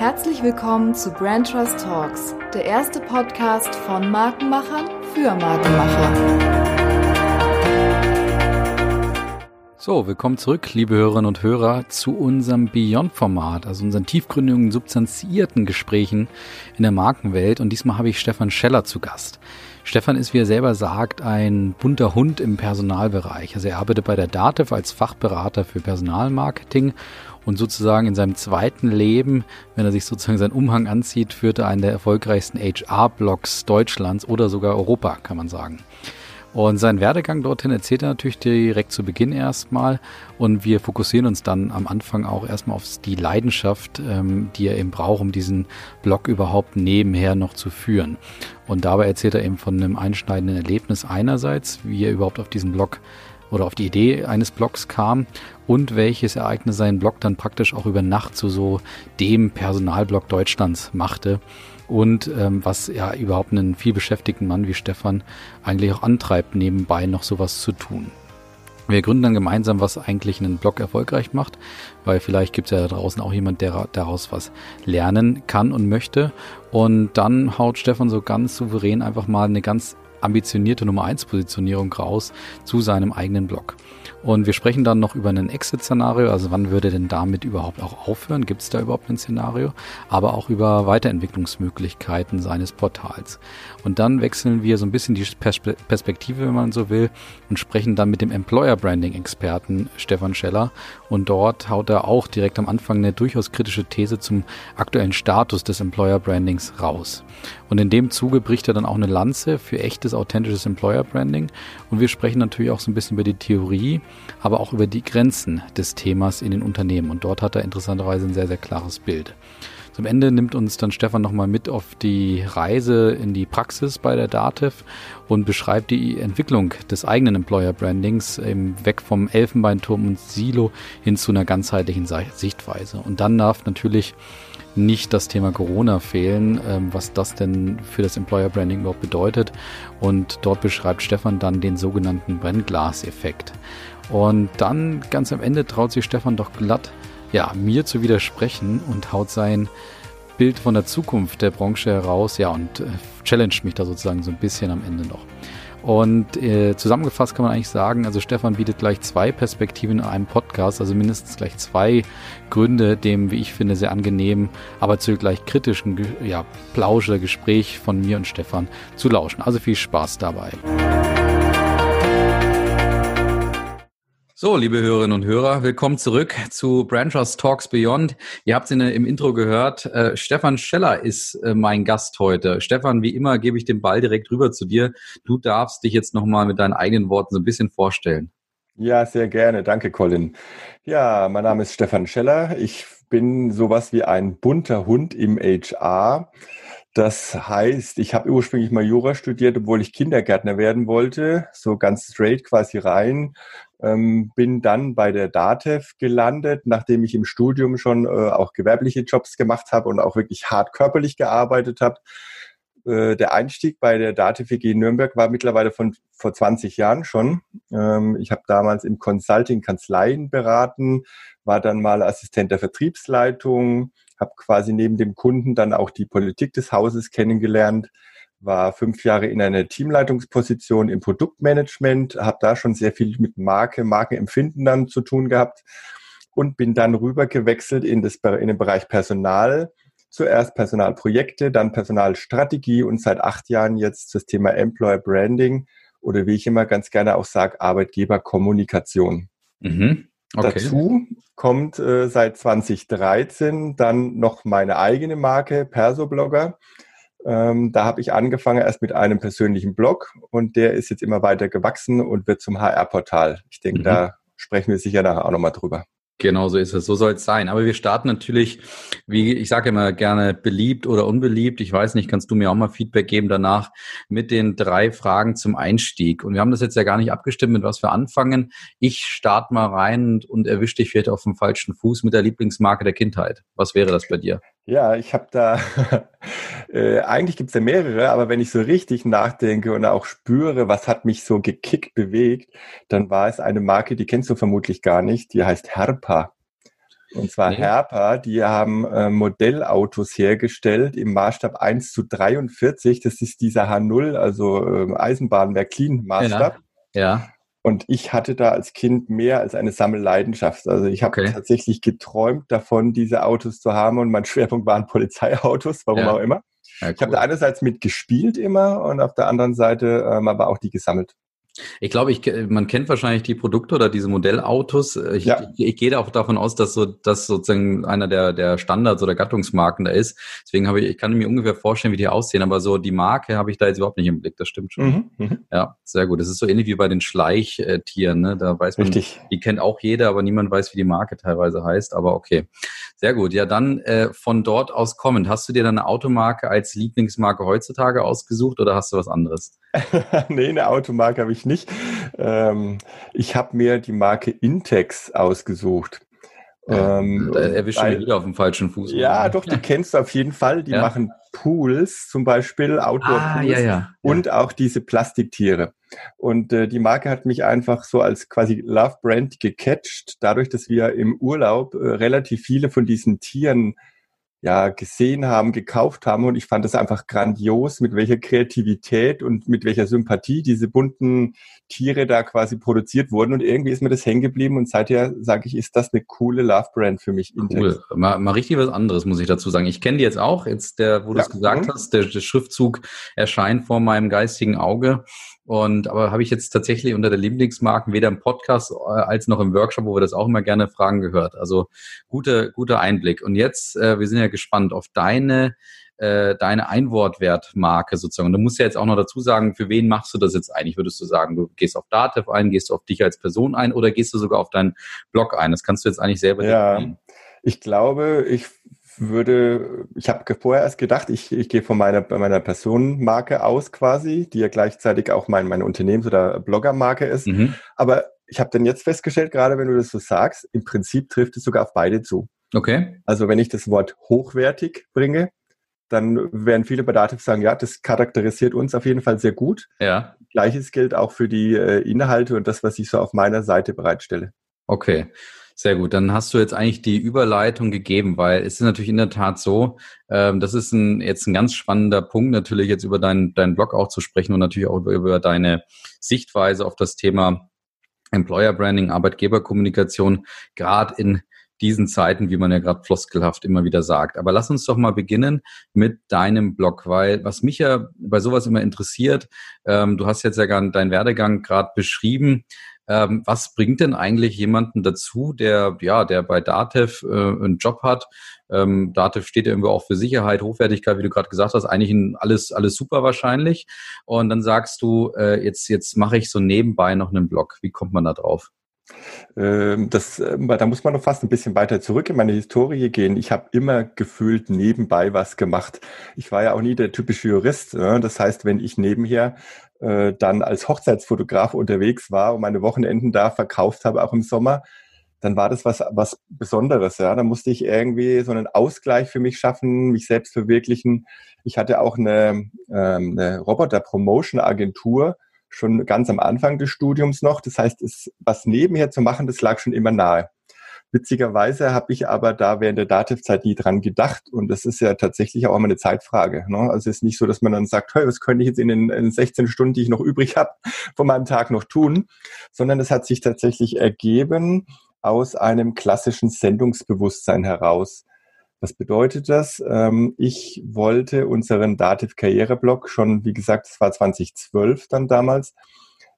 Herzlich willkommen zu Brand Trust Talks, der erste Podcast von Markenmachern für Markenmacher. So, willkommen zurück, liebe Hörerinnen und Hörer, zu unserem Beyond-Format, also unseren tiefgründigen, substanzierten Gesprächen in der Markenwelt. Und diesmal habe ich Stefan Scheller zu Gast. Stefan ist, wie er selber sagt, ein bunter Hund im Personalbereich. Also er arbeitet bei der DATEV als Fachberater für Personalmarketing und sozusagen in seinem zweiten Leben, wenn er sich sozusagen seinen Umhang anzieht, führt er einen der erfolgreichsten HR-Blogs Deutschlands oder sogar Europa, kann man sagen. Und seinen Werdegang dorthin erzählt er natürlich direkt zu Beginn erstmal. Und wir fokussieren uns dann am Anfang auch erstmal auf die Leidenschaft, ähm, die er eben braucht, um diesen Blog überhaupt nebenher noch zu führen. Und dabei erzählt er eben von einem einschneidenden Erlebnis einerseits, wie er überhaupt auf diesen Blog oder auf die Idee eines Blogs kam und welches Ereignis seinen Blog dann praktisch auch über Nacht zu so dem Personalblog Deutschlands machte und ähm, was ja überhaupt einen viel beschäftigten Mann wie Stefan eigentlich auch antreibt, nebenbei noch sowas zu tun. Wir gründen dann gemeinsam, was eigentlich einen Blog erfolgreich macht, weil vielleicht gibt es ja da draußen auch jemand, der daraus was lernen kann und möchte. Und dann haut Stefan so ganz souverän einfach mal eine ganz ambitionierte Nummer 1 Positionierung raus zu seinem eigenen Blog. Und wir sprechen dann noch über ein Exit-Szenario, also wann würde denn damit überhaupt auch aufhören? Gibt es da überhaupt ein Szenario? Aber auch über Weiterentwicklungsmöglichkeiten seines Portals. Und dann wechseln wir so ein bisschen die Perspektive, wenn man so will, und sprechen dann mit dem Employer Branding Experten Stefan Scheller. Und dort haut er auch direkt am Anfang eine durchaus kritische These zum aktuellen Status des Employer Brandings raus. Und in dem Zuge bricht er dann auch eine Lanze für echtes, authentisches Employer Branding. Und wir sprechen natürlich auch so ein bisschen über die Theorie, aber auch über die Grenzen des Themas in den Unternehmen. Und dort hat er interessanterweise ein sehr, sehr klares Bild. Zum Ende nimmt uns dann Stefan nochmal mit auf die Reise in die Praxis bei der DATEV und beschreibt die Entwicklung des eigenen Employer Brandings eben weg vom Elfenbeinturm und Silo hin zu einer ganzheitlichen Sichtweise. Und dann darf natürlich nicht das Thema Corona fehlen, ähm, was das denn für das Employer Branding überhaupt bedeutet. Und dort beschreibt Stefan dann den sogenannten Brennglas-Effekt. Und dann ganz am Ende traut sich Stefan doch glatt, ja, mir zu widersprechen und haut sein Bild von der Zukunft der Branche heraus, ja, und äh, challenged mich da sozusagen so ein bisschen am Ende noch. Und äh, zusammengefasst kann man eigentlich sagen, also Stefan bietet gleich zwei Perspektiven in einem Podcast, also mindestens gleich zwei Gründe, dem, wie ich finde, sehr angenehmen, aber zugleich kritischen ja, Plausche, Gespräch von mir und Stefan zu lauschen. Also viel Spaß dabei. So, liebe Hörerinnen und Hörer, willkommen zurück zu Brand Trust Talks Beyond. Ihr habt es im Intro gehört. Äh, Stefan Scheller ist äh, mein Gast heute. Stefan, wie immer gebe ich den Ball direkt rüber zu dir. Du darfst dich jetzt nochmal mit deinen eigenen Worten so ein bisschen vorstellen. Ja, sehr gerne. Danke, Colin. Ja, mein Name ist Stefan Scheller. Ich bin sowas wie ein bunter Hund im HR. Das heißt, ich habe ursprünglich mal Jura studiert, obwohl ich Kindergärtner werden wollte, so ganz straight quasi rein. Ähm, bin dann bei der DATEV gelandet, nachdem ich im Studium schon äh, auch gewerbliche Jobs gemacht habe und auch wirklich hart körperlich gearbeitet habe. Äh, der Einstieg bei der DATEV WG Nürnberg war mittlerweile von vor 20 Jahren schon. Ähm, ich habe damals im Consulting Kanzleien beraten, war dann mal Assistent der Vertriebsleitung, habe quasi neben dem Kunden dann auch die Politik des Hauses kennengelernt, war fünf Jahre in einer Teamleitungsposition im Produktmanagement, habe da schon sehr viel mit Marke, Markenempfinden dann zu tun gehabt und bin dann rüber gewechselt in, das, in den Bereich Personal. Zuerst Personalprojekte, dann Personalstrategie und seit acht Jahren jetzt das Thema Employer Branding oder wie ich immer ganz gerne auch sage, Arbeitgeberkommunikation. Mhm. Okay. Dazu kommt äh, seit 2013 dann noch meine eigene Marke, Persoblogger. Ähm, da habe ich angefangen erst mit einem persönlichen Blog und der ist jetzt immer weiter gewachsen und wird zum HR-Portal. Ich denke, mhm. da sprechen wir sicher nachher auch nochmal drüber. Genau so ist es. So soll es sein. Aber wir starten natürlich, wie ich sage immer gerne, beliebt oder unbeliebt. Ich weiß nicht, kannst du mir auch mal Feedback geben danach mit den drei Fragen zum Einstieg. Und wir haben das jetzt ja gar nicht abgestimmt, mit was wir anfangen. Ich starte mal rein und, und erwische dich vielleicht auf dem falschen Fuß mit der Lieblingsmarke der Kindheit. Was wäre das bei dir? Ja, ich habe da, äh, eigentlich gibt's ja mehrere, aber wenn ich so richtig nachdenke und auch spüre, was hat mich so gekickt, bewegt, dann war es eine Marke, die kennst du vermutlich gar nicht, die heißt Herpa. Und zwar nee. Herpa, die haben äh, Modellautos hergestellt im Maßstab 1 zu 43. Das ist dieser H0, also äh, Eisenbahnwerk Clean Maßstab. Ja. ja. Und ich hatte da als Kind mehr als eine Sammelleidenschaft. Also ich habe okay. tatsächlich geträumt davon, diese Autos zu haben und mein Schwerpunkt waren Polizeiautos, warum ja. auch immer. Ja, cool. Ich habe da einerseits mitgespielt immer und auf der anderen Seite ähm, aber auch die gesammelt. Ich glaube, ich, man kennt wahrscheinlich die Produkte oder diese Modellautos. Ich, ja. ich, ich gehe auch davon aus, dass so, dass sozusagen einer der, der Standards oder Gattungsmarken da ist. Deswegen habe ich, ich kann mir ungefähr vorstellen, wie die aussehen, aber so die Marke habe ich da jetzt überhaupt nicht im Blick. Das stimmt schon. Mhm, mhm. ja, sehr gut. Das ist so ähnlich wie bei den Schleichtieren. Ne? Da weiß man, Richtig. die kennt auch jeder, aber niemand weiß, wie die Marke teilweise heißt. Aber okay. Sehr gut. Ja, dann äh, von dort aus kommend. Hast du dir deine Automarke als Lieblingsmarke heutzutage ausgesucht oder hast du was anderes? nee, eine Automarke habe ich nicht. Ähm, ich habe mir die Marke Intex ausgesucht. Ähm, da erwischen wir wieder auf dem falschen Fuß. Ja, doch, die kennst du auf jeden Fall. Die ja. machen Pools zum Beispiel, Outdoor-Pools ah, ja, ja. und auch diese Plastiktiere. Und äh, die Marke hat mich einfach so als quasi Love Brand gecatcht, dadurch, dass wir im Urlaub äh, relativ viele von diesen Tieren ja gesehen haben, gekauft haben. Und ich fand das einfach grandios, mit welcher Kreativität und mit welcher Sympathie diese bunten Tiere da quasi produziert wurden. Und irgendwie ist mir das hängen geblieben. Und seither sage ich, ist das eine coole Love Brand für mich. Cool, mal, mal richtig was anderes muss ich dazu sagen. Ich kenne die jetzt auch, jetzt der, wo du es gesagt mhm. hast, der, der Schriftzug erscheint vor meinem geistigen Auge und aber habe ich jetzt tatsächlich unter der Lieblingsmarken weder im Podcast äh, als noch im Workshop, wo wir das auch immer gerne fragen, gehört. Also gute, guter Einblick. Und jetzt, äh, wir sind ja gespannt auf deine äh, deine Einwortwertmarke sozusagen. Und du musst ja jetzt auch noch dazu sagen, für wen machst du das jetzt eigentlich? Würdest du sagen, du gehst auf Datev ein, gehst du auf dich als Person ein oder gehst du sogar auf deinen Blog ein? Das kannst du jetzt eigentlich selber ja. Definieren. Ich glaube, ich würde, ich habe vorher erst gedacht, ich, ich gehe von meiner, meiner Personenmarke aus quasi, die ja gleichzeitig auch mein, meine Unternehmens- oder Bloggermarke ist. Mhm. Aber ich habe dann jetzt festgestellt, gerade wenn du das so sagst, im Prinzip trifft es sogar auf beide zu. Okay. Also wenn ich das Wort hochwertig bringe, dann werden viele bei Dativ sagen, ja, das charakterisiert uns auf jeden Fall sehr gut. Ja. Gleiches gilt auch für die äh, Inhalte und das, was ich so auf meiner Seite bereitstelle. Okay. Sehr gut, dann hast du jetzt eigentlich die Überleitung gegeben, weil es ist natürlich in der Tat so, ähm, das ist ein, jetzt ein ganz spannender Punkt, natürlich jetzt über deinen deinen Blog auch zu sprechen und natürlich auch über, über deine Sichtweise auf das Thema Employer Branding, Arbeitgeberkommunikation, gerade in diesen Zeiten, wie man ja gerade floskelhaft immer wieder sagt. Aber lass uns doch mal beginnen mit deinem Blog, weil was mich ja bei sowas immer interessiert, ähm, du hast jetzt ja deinen Werdegang gerade beschrieben. Ähm, was bringt denn eigentlich jemanden dazu, der, ja, der bei Datev äh, einen Job hat? Ähm, Datev steht ja irgendwie auch für Sicherheit, Hochwertigkeit, wie du gerade gesagt hast, eigentlich in alles, alles super wahrscheinlich. Und dann sagst du, äh, jetzt, jetzt mache ich so nebenbei noch einen Blog. Wie kommt man da drauf? Ähm, das, äh, da muss man noch fast ein bisschen weiter zurück in meine Historie gehen. Ich habe immer gefühlt nebenbei was gemacht. Ich war ja auch nie der typische Jurist. Ne? Das heißt, wenn ich nebenher äh, dann als Hochzeitsfotograf unterwegs war und meine Wochenenden da verkauft habe, auch im Sommer, dann war das was, was Besonderes. Ja, da musste ich irgendwie so einen Ausgleich für mich schaffen, mich selbst verwirklichen. Ich hatte auch eine, ähm, eine Roboter-Promotion-Agentur schon ganz am Anfang des Studiums noch. Das heißt, es, was nebenher zu machen, das lag schon immer nahe. Witzigerweise habe ich aber da während der Dativ-Zeit nie dran gedacht und das ist ja tatsächlich auch immer eine Zeitfrage. Ne? Also es ist nicht so, dass man dann sagt, hey, was könnte ich jetzt in den, in 16 Stunden, die ich noch übrig habe, von meinem Tag noch tun, sondern es hat sich tatsächlich ergeben aus einem klassischen Sendungsbewusstsein heraus. Was bedeutet das? Ähm, ich wollte unseren Dativ Karriereblog schon, wie gesagt, es war 2012 dann damals,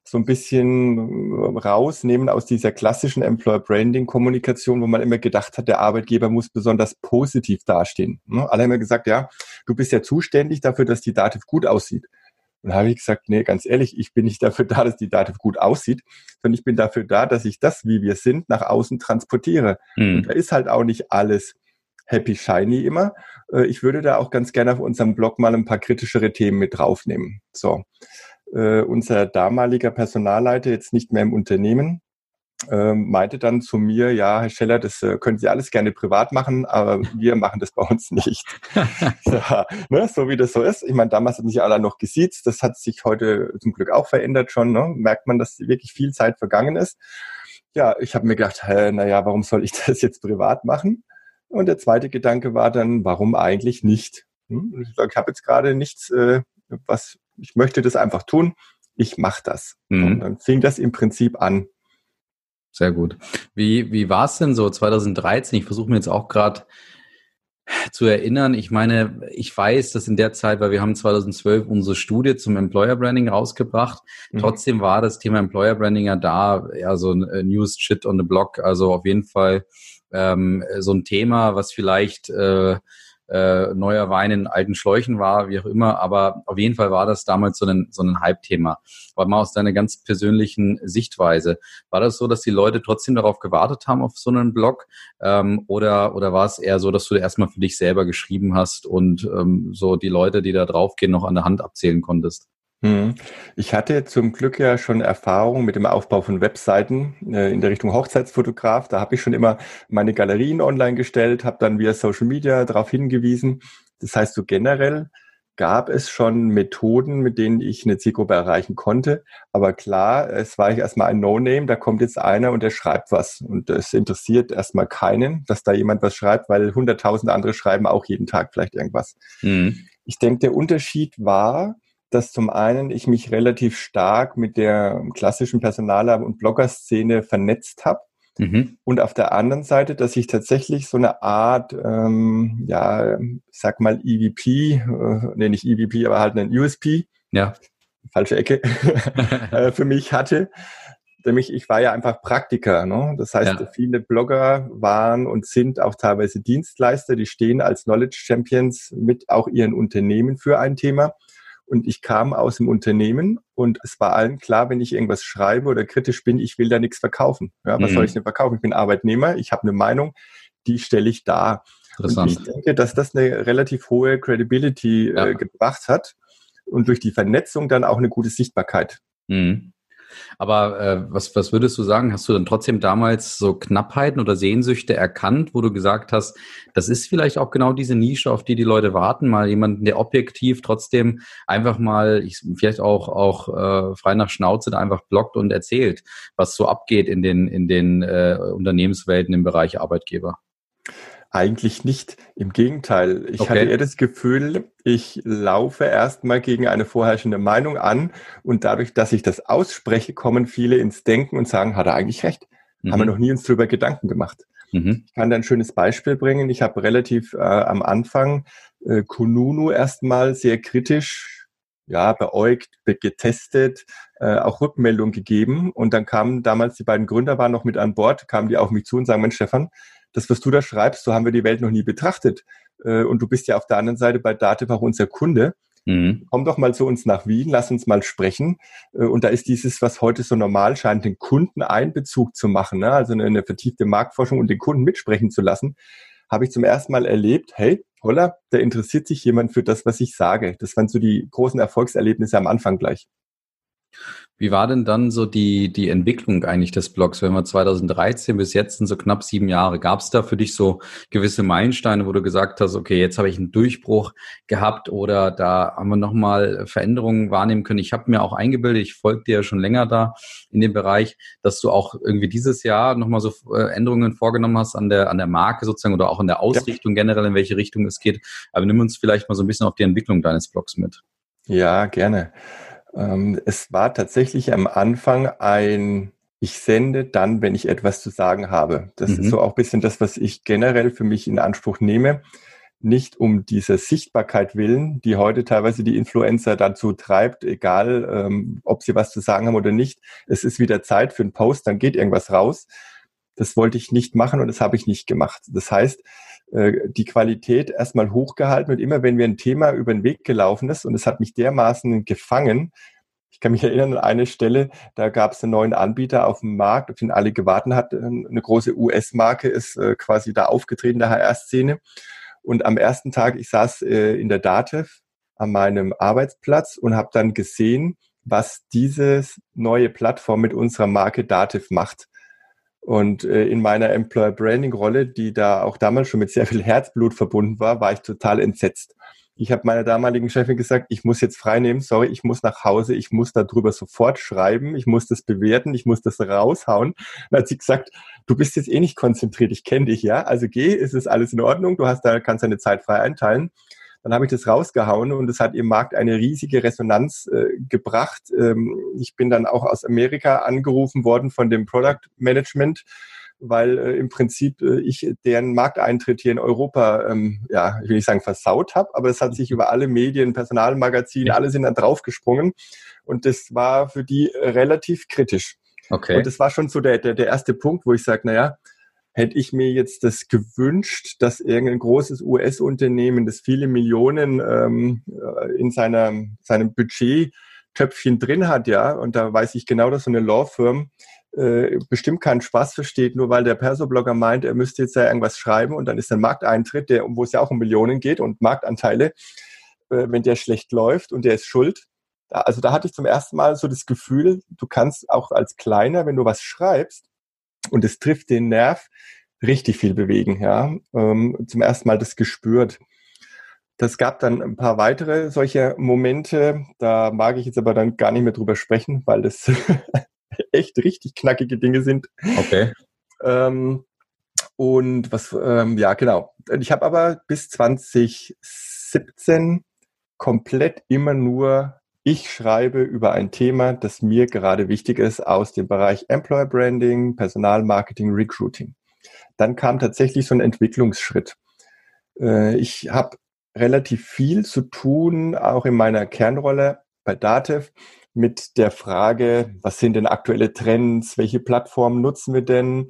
so ein bisschen rausnehmen aus dieser klassischen Employer Branding Kommunikation, wo man immer gedacht hat, der Arbeitgeber muss besonders positiv dastehen. Ne? Alle haben immer gesagt, ja, du bist ja zuständig dafür, dass die Dativ gut aussieht. Und da habe ich gesagt, nee, ganz ehrlich, ich bin nicht dafür da, dass die Dativ gut aussieht, sondern ich bin dafür da, dass ich das, wie wir sind, nach außen transportiere. Mhm. Und da ist halt auch nicht alles happy shiny immer. Äh, ich würde da auch ganz gerne auf unserem Blog mal ein paar kritischere Themen mit draufnehmen. So äh, unser damaliger Personalleiter, jetzt nicht mehr im Unternehmen, äh, meinte dann zu mir, ja, Herr Scheller, das äh, können Sie alles gerne privat machen, aber wir machen das bei uns nicht. ja, ne, so wie das so ist. Ich meine, damals hat sich alle noch gesiezt, das hat sich heute zum Glück auch verändert schon. Ne? Merkt man, dass wirklich viel Zeit vergangen ist. ja, ich habe mir gedacht, naja, warum soll ich das jetzt privat machen? Und der zweite Gedanke war dann, warum eigentlich nicht? Hm? Ich, ich habe jetzt gerade nichts, äh, was ich möchte das einfach tun. Ich mache das. Mhm. Und dann fing das im Prinzip an. Sehr gut. Wie, wie war es denn so 2013? Ich versuche mir jetzt auch gerade zu erinnern. Ich meine, ich weiß, dass in der Zeit, weil wir haben 2012 unsere Studie zum Employer Branding rausgebracht. Mhm. Trotzdem war das Thema Employer Branding ja da, ja so ein äh, News Shit on the Block. Also auf jeden Fall ähm, so ein Thema, was vielleicht äh, äh, neuer Wein in alten Schläuchen war, wie auch immer. Aber auf jeden Fall war das damals so ein, so ein Hype-Thema. Aber mal aus deiner ganz persönlichen Sichtweise. War das so, dass die Leute trotzdem darauf gewartet haben auf so einen Blog? Ähm, oder, oder war es eher so, dass du erstmal für dich selber geschrieben hast und ähm, so die Leute, die da draufgehen, noch an der Hand abzählen konntest? Hm. Ich hatte zum Glück ja schon Erfahrung mit dem Aufbau von Webseiten äh, in der Richtung Hochzeitsfotograf. Da habe ich schon immer meine Galerien online gestellt, habe dann via Social Media darauf hingewiesen. Das heißt, so generell gab es schon Methoden, mit denen ich eine Zielgruppe erreichen konnte. Aber klar, es war ich erstmal ein No-Name, da kommt jetzt einer und der schreibt was. Und es interessiert erstmal keinen, dass da jemand was schreibt, weil hunderttausend andere schreiben auch jeden Tag vielleicht irgendwas. Mhm. Ich denke, der Unterschied war, dass zum einen ich mich relativ stark mit der klassischen Personaler- und Blogger-Szene vernetzt habe. Mhm. Und auf der anderen Seite, dass ich tatsächlich so eine Art, ähm, ja, sag mal EVP, äh, nee, nicht EVP, aber halt einen USP, ja. falsche Ecke, äh, für mich hatte. Nämlich, ich war ja einfach Praktiker. Ne? Das heißt, ja. viele Blogger waren und sind auch teilweise Dienstleister, die stehen als Knowledge Champions mit auch ihren Unternehmen für ein Thema. Und ich kam aus dem Unternehmen und es war allen klar, wenn ich irgendwas schreibe oder kritisch bin, ich will da nichts verkaufen. Ja, was mhm. soll ich denn verkaufen? Ich bin Arbeitnehmer, ich habe eine Meinung, die stelle ich dar. Und ich denke, dass das eine relativ hohe Credibility äh, ja. äh, gebracht hat und durch die Vernetzung dann auch eine gute Sichtbarkeit. Mhm. Aber äh, was, was würdest du sagen? Hast du dann trotzdem damals so Knappheiten oder Sehnsüchte erkannt, wo du gesagt hast, das ist vielleicht auch genau diese Nische, auf die die Leute warten, mal jemanden, der objektiv trotzdem einfach mal, ich, vielleicht auch auch äh, frei nach Schnauze einfach blockt und erzählt, was so abgeht in den in den äh, Unternehmenswelten im Bereich Arbeitgeber? Eigentlich nicht. Im Gegenteil. Ich okay. hatte eher das Gefühl, ich laufe erstmal gegen eine vorherrschende Meinung an und dadurch, dass ich das ausspreche, kommen viele ins Denken und sagen, hat er eigentlich recht? Mhm. Haben wir mhm. noch nie uns darüber Gedanken gemacht. Mhm. Ich kann da ein schönes Beispiel bringen. Ich habe relativ äh, am Anfang äh, Kununu erstmal sehr kritisch ja, beäugt, getestet, äh, auch Rückmeldung gegeben. Und dann kamen damals die beiden Gründer waren noch mit an Bord, kamen die auf mich zu und sagen, Mensch, Stefan, das, was du da schreibst, so haben wir die Welt noch nie betrachtet. Äh, und du bist ja auf der anderen Seite bei Dativ auch unser Kunde. Mhm. Komm doch mal zu uns nach Wien, lass uns mal sprechen. Äh, und da ist dieses, was heute so normal scheint, den Kunden Einbezug zu machen, ne? also eine, eine vertiefte Marktforschung und den Kunden mitsprechen zu lassen, habe ich zum ersten Mal erlebt, hey, holla, da interessiert sich jemand für das, was ich sage. Das waren so die großen Erfolgserlebnisse am Anfang gleich. Wie war denn dann so die, die Entwicklung eigentlich des Blogs? Wenn wir 2013 bis jetzt sind so knapp sieben Jahre, gab es da für dich so gewisse Meilensteine, wo du gesagt hast, okay, jetzt habe ich einen Durchbruch gehabt oder da haben wir nochmal Veränderungen wahrnehmen können? Ich habe mir auch eingebildet, ich folge dir ja schon länger da in dem Bereich, dass du auch irgendwie dieses Jahr nochmal so äh, Änderungen vorgenommen hast an der, an der Marke sozusagen oder auch in der Ausrichtung ja. generell, in welche Richtung es geht. Aber nimm uns vielleicht mal so ein bisschen auf die Entwicklung deines Blogs mit. Ja, gerne. Ähm, es war tatsächlich am Anfang ein, ich sende dann, wenn ich etwas zu sagen habe. Das mhm. ist so auch ein bisschen das, was ich generell für mich in Anspruch nehme. Nicht um diese Sichtbarkeit willen, die heute teilweise die Influencer dazu treibt, egal ähm, ob sie was zu sagen haben oder nicht. Es ist wieder Zeit für einen Post, dann geht irgendwas raus. Das wollte ich nicht machen und das habe ich nicht gemacht. Das heißt, die Qualität erstmal hochgehalten und immer wenn mir ein Thema über den Weg gelaufen ist und es hat mich dermaßen gefangen, ich kann mich erinnern an eine Stelle, da gab es einen neuen Anbieter auf dem Markt, auf den alle gewartet hatten. Eine große US-Marke ist äh, quasi da aufgetreten, der HR-Szene. Und am ersten Tag, ich saß äh, in der Datev an meinem Arbeitsplatz und habe dann gesehen, was diese neue Plattform mit unserer Marke Dativ macht. Und äh, in meiner Employer Branding Rolle, die da auch damals schon mit sehr viel Herzblut verbunden war, war ich total entsetzt. Ich habe meiner damaligen Chefin gesagt, ich muss jetzt frei nehmen, sorry, ich muss nach Hause, ich muss darüber sofort schreiben, ich muss das bewerten, ich muss das raushauen. Dann hat sie gesagt, du bist jetzt eh nicht konzentriert, ich kenne dich, ja, also geh, ist es alles in Ordnung, du hast da, kannst deine Zeit frei einteilen. Dann habe ich das rausgehauen und es hat im Markt eine riesige Resonanz äh, gebracht. Ähm, ich bin dann auch aus Amerika angerufen worden von dem Product Management weil äh, im Prinzip äh, ich deren Markteintritt hier in Europa, ähm, ja, ich will nicht sagen versaut habe, aber es hat sich über alle Medien, Personalmagazine, alle sind dann draufgesprungen und das war für die relativ kritisch. Okay. Und das war schon so der, der, der erste Punkt, wo ich sage, naja, hätte ich mir jetzt das gewünscht, dass irgendein großes US-Unternehmen, das viele Millionen ähm, äh, in seiner, seinem Budget-Töpfchen drin hat, ja, und da weiß ich genau, dass so eine Law-Firm äh, bestimmt keinen Spaß versteht, nur weil der Perso-Blogger meint, er müsste jetzt ja irgendwas schreiben und dann ist ein Markteintritt, der, wo es ja auch um Millionen geht und Marktanteile, äh, wenn der schlecht läuft und der ist schuld. Also da hatte ich zum ersten Mal so das Gefühl, du kannst auch als Kleiner, wenn du was schreibst und es trifft den Nerv, richtig viel bewegen. Ja, ähm, zum ersten Mal das gespürt. Das gab dann ein paar weitere solche Momente. Da mag ich jetzt aber dann gar nicht mehr drüber sprechen, weil das echt richtig knackige Dinge sind. Okay. Ähm, und was, ähm, ja, genau. Ich habe aber bis 2017 komplett immer nur, ich schreibe über ein Thema, das mir gerade wichtig ist, aus dem Bereich Employer Branding, Personalmarketing, Recruiting. Dann kam tatsächlich so ein Entwicklungsschritt. Äh, ich habe relativ viel zu tun, auch in meiner Kernrolle bei Datev, mit der Frage, was sind denn aktuelle Trends, welche Plattformen nutzen wir denn,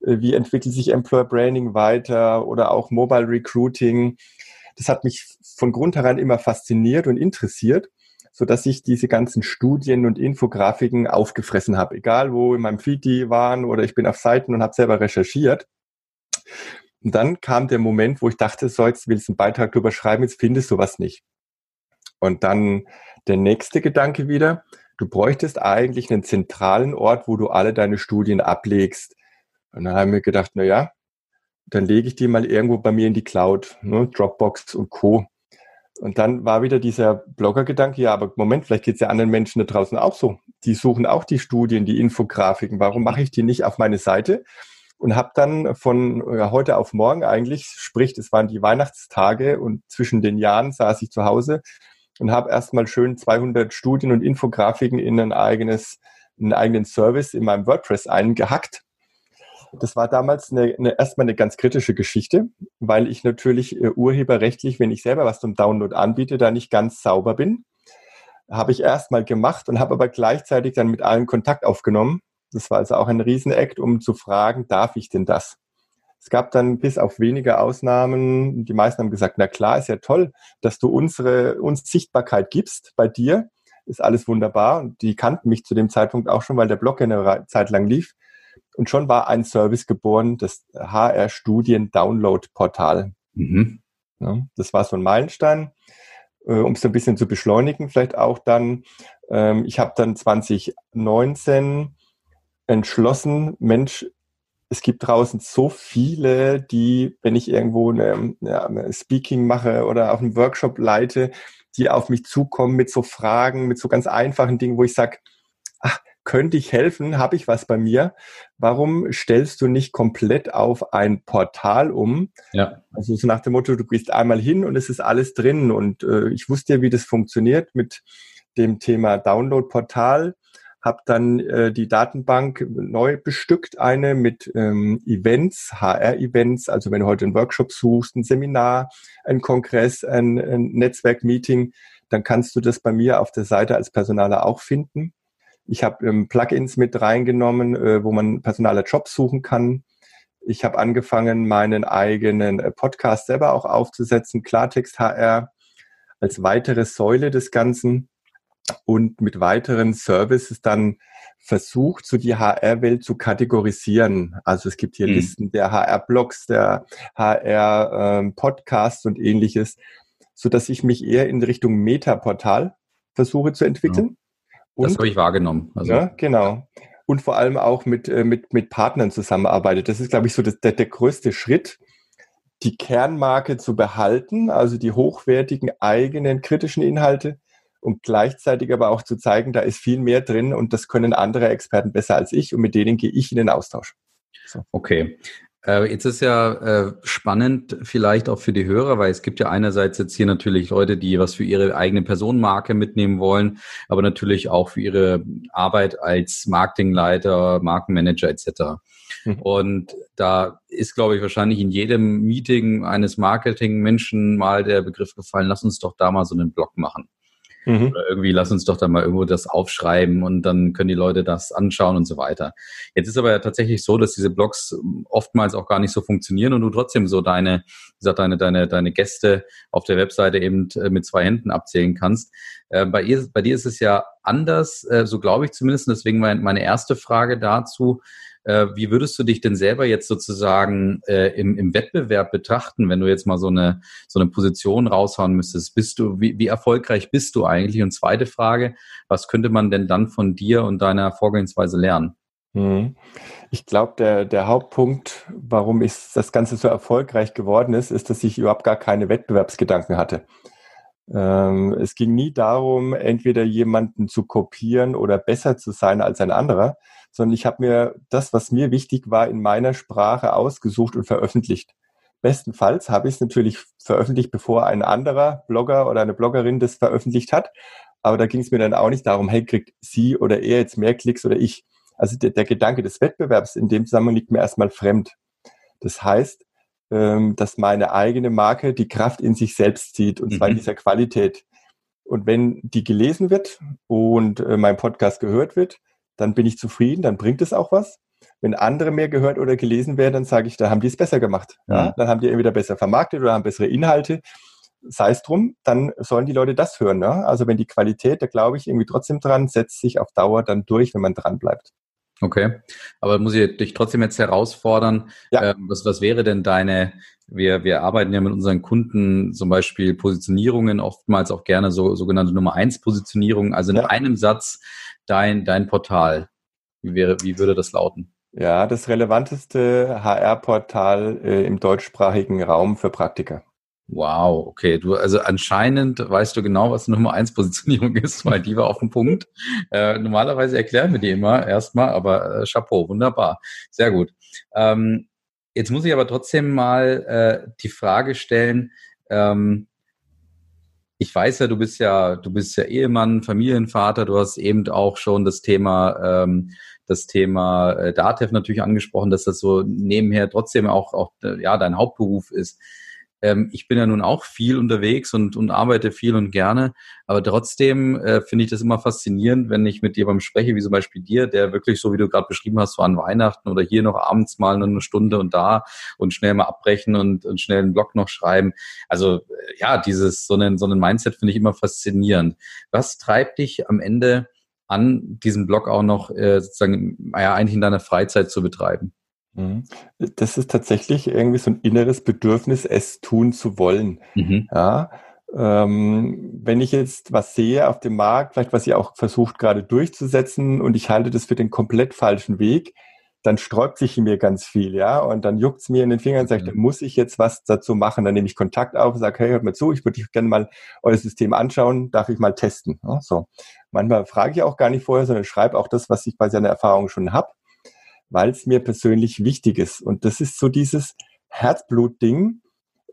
äh, wie entwickelt sich Employer Branding weiter oder auch Mobile Recruiting. Das hat mich von Grund heran immer fasziniert und interessiert, so dass ich diese ganzen Studien und Infografiken aufgefressen habe, egal wo in meinem Feed die waren oder ich bin auf Seiten und habe selber recherchiert. Und dann kam der Moment, wo ich dachte, so jetzt willst du einen Beitrag drüber schreiben, jetzt findest du was nicht. Und dann der nächste Gedanke wieder, du bräuchtest eigentlich einen zentralen Ort, wo du alle deine Studien ablegst. Und dann haben wir gedacht, na ja, dann lege ich die mal irgendwo bei mir in die Cloud, ne, Dropbox und Co. Und dann war wieder dieser Blogger-Gedanke, ja, aber Moment, vielleicht geht es ja anderen Menschen da draußen auch so. Die suchen auch die Studien, die Infografiken. Warum mache ich die nicht auf meine Seite? Und habe dann von heute auf morgen eigentlich, sprich, es waren die Weihnachtstage und zwischen den Jahren saß ich zu Hause und habe erstmal schön 200 Studien und Infografiken in ein eigenes, einen eigenen Service in meinem WordPress eingehackt. Das war damals eine, eine, erstmal eine ganz kritische Geschichte, weil ich natürlich äh, urheberrechtlich, wenn ich selber was zum Download anbiete, da nicht ganz sauber bin. Habe ich erstmal gemacht und habe aber gleichzeitig dann mit allen Kontakt aufgenommen. Das war also auch ein Riesenakt, um zu fragen, darf ich denn das? Es gab dann bis auf wenige Ausnahmen, die meisten haben gesagt, na klar, ist ja toll, dass du unsere, uns Sichtbarkeit gibst bei dir. Ist alles wunderbar. Und die kannten mich zu dem Zeitpunkt auch schon, weil der Blog eine Zeit lang lief. Und schon war ein Service geboren, das HR Studien Download Portal. Mhm. Ja, das war so ein Meilenstein. Äh, um es ein bisschen zu beschleunigen, vielleicht auch dann, ähm, ich habe dann 2019 entschlossen, Mensch, es gibt draußen so viele, die, wenn ich irgendwo eine, eine Speaking mache oder auf einem Workshop leite, die auf mich zukommen mit so Fragen, mit so ganz einfachen Dingen, wo ich sage, könnte ich helfen? Habe ich was bei mir? Warum stellst du nicht komplett auf ein Portal um? Ja. Also so nach dem Motto, du gehst einmal hin und es ist alles drin. Und äh, ich wusste ja, wie das funktioniert mit dem Thema Download-Portal habe dann äh, die Datenbank neu bestückt, eine mit ähm, Events, HR-Events, also wenn du heute einen Workshop suchst, ein Seminar, ein Kongress, ein, ein Netzwerkmeeting, dann kannst du das bei mir auf der Seite als Personaler auch finden. Ich habe ähm, Plugins mit reingenommen, äh, wo man personaler Jobs suchen kann. Ich habe angefangen, meinen eigenen äh, Podcast selber auch aufzusetzen, Klartext HR, als weitere Säule des Ganzen und mit weiteren Services dann versucht, so die HR-Welt zu kategorisieren. Also es gibt hier mhm. Listen der HR-Blogs, der HR-Podcasts ähm, und ähnliches, so dass ich mich eher in Richtung Meta-Portal versuche zu entwickeln. Ja. Das habe ich wahrgenommen. Also. Ja, genau. Und vor allem auch mit, äh, mit, mit Partnern zusammenarbeitet. Das ist, glaube ich, so das, der, der größte Schritt, die Kernmarke zu behalten, also die hochwertigen eigenen kritischen Inhalte und gleichzeitig aber auch zu zeigen, da ist viel mehr drin und das können andere Experten besser als ich und mit denen gehe ich in den Austausch. So. Okay. Äh, jetzt ist ja äh, spannend vielleicht auch für die Hörer, weil es gibt ja einerseits jetzt hier natürlich Leute, die was für ihre eigene Personenmarke mitnehmen wollen, aber natürlich auch für ihre Arbeit als Marketingleiter, Markenmanager etc. Mhm. Und da ist, glaube ich, wahrscheinlich in jedem Meeting eines Marketingmenschen mal der Begriff gefallen, lass uns doch da mal so einen Blog machen. Mhm. Oder irgendwie lass uns doch da mal irgendwo das aufschreiben und dann können die Leute das anschauen und so weiter. Jetzt ist aber ja tatsächlich so, dass diese Blogs oftmals auch gar nicht so funktionieren und du trotzdem so deine, wie gesagt, deine, deine, deine Gäste auf der Webseite eben äh, mit zwei Händen abzählen kannst. Äh, bei, ihr, bei dir ist es ja anders, äh, so glaube ich zumindest. Deswegen meine erste Frage dazu. Äh, wie würdest du dich denn selber jetzt sozusagen äh, im, im Wettbewerb betrachten, wenn du jetzt mal so eine, so eine Position raushauen müsstest? Bist du, wie, wie erfolgreich bist du eigentlich? Und zweite Frage, was könnte man denn dann von dir und deiner Vorgehensweise lernen? Mhm. Ich glaube, der, der Hauptpunkt, warum ich das Ganze so erfolgreich geworden ist, ist, dass ich überhaupt gar keine Wettbewerbsgedanken hatte. Ähm, es ging nie darum, entweder jemanden zu kopieren oder besser zu sein als ein anderer, sondern ich habe mir das, was mir wichtig war, in meiner Sprache ausgesucht und veröffentlicht. Bestenfalls habe ich es natürlich veröffentlicht, bevor ein anderer Blogger oder eine Bloggerin das veröffentlicht hat. Aber da ging es mir dann auch nicht darum, hey, kriegt sie oder er jetzt mehr Klicks oder ich. Also der, der Gedanke des Wettbewerbs in dem Zusammenhang liegt mir erstmal fremd. Das heißt, ähm, dass meine eigene Marke die Kraft in sich selbst zieht, und zwar in mhm. dieser Qualität. Und wenn die gelesen wird und äh, mein Podcast gehört wird, dann bin ich zufrieden, dann bringt es auch was. Wenn andere mehr gehört oder gelesen werden, dann sage ich, da haben die es besser gemacht. Ja? Dann haben die entweder besser vermarktet oder haben bessere Inhalte. Sei es drum, dann sollen die Leute das hören. Ne? Also wenn die Qualität, da glaube ich irgendwie trotzdem dran, setzt sich auf Dauer dann durch, wenn man dran bleibt. Okay, aber muss ich dich trotzdem jetzt herausfordern, ja. ähm, was, was wäre denn deine, wir, wir arbeiten ja mit unseren Kunden zum Beispiel Positionierungen, oftmals auch gerne so sogenannte Nummer eins Positionierungen, also in ja. einem Satz dein, dein Portal? Wie, wäre, wie würde das lauten? Ja, das relevanteste HR-Portal äh, im deutschsprachigen Raum für Praktiker. Wow, okay. Du, also anscheinend weißt du genau, was Nummer eins Positionierung ist, weil die war auf dem Punkt. Äh, normalerweise erklären wir die immer erstmal, aber äh, Chapeau, wunderbar. Sehr gut. Ähm, jetzt muss ich aber trotzdem mal äh, die Frage stellen, ähm, ich weiß ja, du bist ja, du bist ja Ehemann, Familienvater, du hast eben auch schon das Thema, ähm, das Thema äh, Datev natürlich angesprochen, dass das so nebenher trotzdem auch, auch ja, dein Hauptberuf ist. Ähm, ich bin ja nun auch viel unterwegs und, und arbeite viel und gerne, aber trotzdem äh, finde ich das immer faszinierend, wenn ich mit jemandem spreche, wie zum Beispiel dir, der wirklich, so wie du gerade beschrieben hast, so an Weihnachten oder hier noch abends mal eine Stunde und da und schnell mal abbrechen und, und schnell einen Blog noch schreiben. Also äh, ja, dieses, so einen, so einen Mindset finde ich immer faszinierend. Was treibt dich am Ende an, diesen Blog auch noch äh, sozusagen, ja, eigentlich in deiner Freizeit zu betreiben? Mhm. Das ist tatsächlich irgendwie so ein inneres Bedürfnis, es tun zu wollen. Mhm. Ja, ähm, wenn ich jetzt was sehe auf dem Markt, vielleicht was ihr auch versucht gerade durchzusetzen und ich halte das für den komplett falschen Weg, dann sträubt sich in mir ganz viel, ja, und dann juckt es mir in den Fingern und sagt, mhm. dann muss ich jetzt was dazu machen. Dann nehme ich Kontakt auf und sage, hey, hört mal zu, ich würde gerne mal euer System anschauen, darf ich mal testen. Ja, so. Manchmal frage ich auch gar nicht vorher, sondern schreibe auch das, was ich bei seiner Erfahrung schon habe weil es mir persönlich wichtig ist. Und das ist so dieses Herzblut-Ding,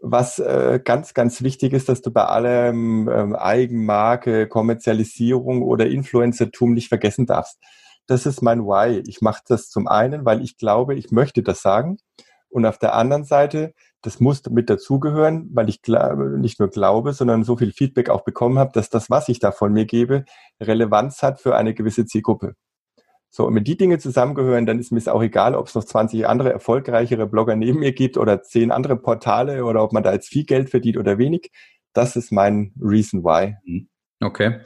was äh, ganz, ganz wichtig ist, dass du bei allem ähm, Eigenmarke, Kommerzialisierung oder Influencertum nicht vergessen darfst. Das ist mein Why. Ich mache das zum einen, weil ich glaube, ich möchte das sagen. Und auf der anderen Seite, das muss mit dazugehören, weil ich nicht nur glaube, sondern so viel Feedback auch bekommen habe, dass das, was ich da von mir gebe, Relevanz hat für eine gewisse Zielgruppe. So, und wenn die Dinge zusammengehören, dann ist mir es auch egal, ob es noch 20 andere erfolgreichere Blogger neben mir gibt oder 10 andere Portale oder ob man da jetzt viel Geld verdient oder wenig. Das ist mein Reason Why. Mhm. Okay.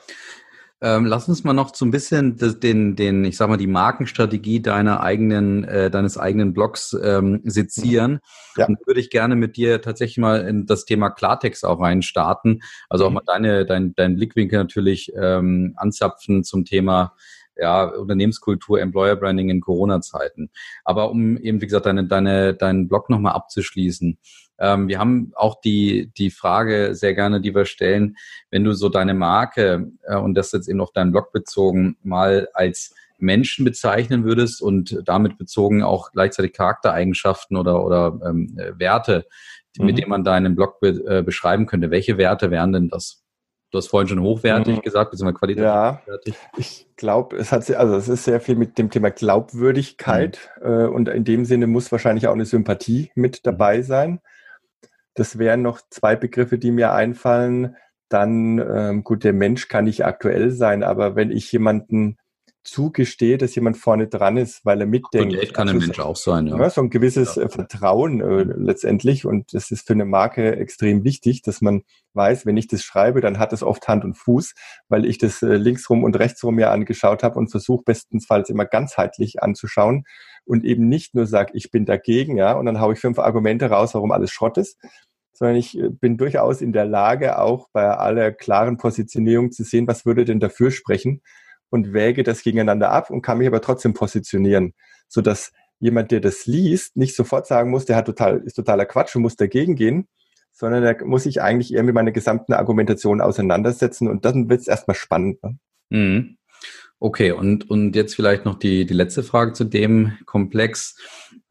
Ähm, lass uns mal noch so ein bisschen den, den, ich sag mal, die Markenstrategie deiner eigenen, äh, deines eigenen Blogs ähm, sezieren. Ja. Und würde ich gerne mit dir tatsächlich mal in das Thema Klartext auch reinstarten. Also auch mhm. mal deine, dein, dein Blickwinkel natürlich ähm, anzapfen zum Thema ja, Unternehmenskultur, Employer Branding in Corona-Zeiten. Aber um eben, wie gesagt, deine, deine, deinen Blog nochmal abzuschließen. Ähm, wir haben auch die, die Frage sehr gerne, die wir stellen, wenn du so deine Marke äh, und das jetzt eben auf deinen Blog bezogen mal als Menschen bezeichnen würdest und damit bezogen auch gleichzeitig Charaktereigenschaften oder, oder ähm, Werte, mhm. mit denen man deinen Blog be äh, beschreiben könnte. Welche Werte wären denn das? Du hast vorhin schon hochwertig mhm. gesagt, beziehungsweise qualitativ ja, hochwertig. Ich glaube, es hat also es ist sehr viel mit dem Thema Glaubwürdigkeit mhm. äh, und in dem Sinne muss wahrscheinlich auch eine Sympathie mit mhm. dabei sein. Das wären noch zwei Begriffe, die mir einfallen. Dann, ähm, gut, der Mensch kann nicht aktuell sein, aber wenn ich jemanden zugestehe, dass jemand vorne dran ist, weil er mitdenkt. Echt kann ein also, Mensch auch sein, ja. ja so ein gewisses ja. Äh, Vertrauen äh, letztendlich. Und das ist für eine Marke extrem wichtig, dass man weiß, wenn ich das schreibe, dann hat es oft Hand und Fuß, weil ich das äh, linksrum und rechtsrum ja angeschaut habe und versuche bestensfalls immer ganzheitlich anzuschauen und eben nicht nur sage, ich bin dagegen, ja, und dann haue ich fünf Argumente raus, warum alles Schrott ist, sondern ich äh, bin durchaus in der Lage, auch bei aller klaren Positionierung zu sehen, was würde denn dafür sprechen und wäge das gegeneinander ab und kann mich aber trotzdem positionieren, so dass jemand, der das liest, nicht sofort sagen muss, der hat total, ist totaler Quatsch und muss dagegen gehen, sondern der muss sich eigentlich eher mit meiner gesamten Argumentation auseinandersetzen und dann wird es erstmal spannend. Ne? Mhm. Okay, und, und jetzt vielleicht noch die, die letzte Frage zu dem Komplex.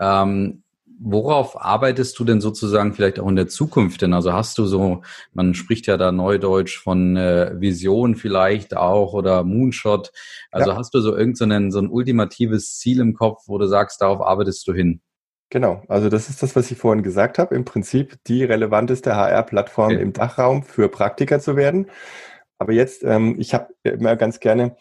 Ähm, worauf arbeitest du denn sozusagen vielleicht auch in der Zukunft denn? Also hast du so, man spricht ja da neudeutsch von äh, Vision vielleicht auch oder Moonshot. Also ja. hast du so irgendein so, ein ultimatives Ziel im Kopf, wo du sagst, darauf arbeitest du hin? Genau, also das ist das, was ich vorhin gesagt habe. Im Prinzip die relevanteste HR-Plattform okay. im Dachraum für Praktiker zu werden. Aber jetzt, ähm, ich habe immer ganz gerne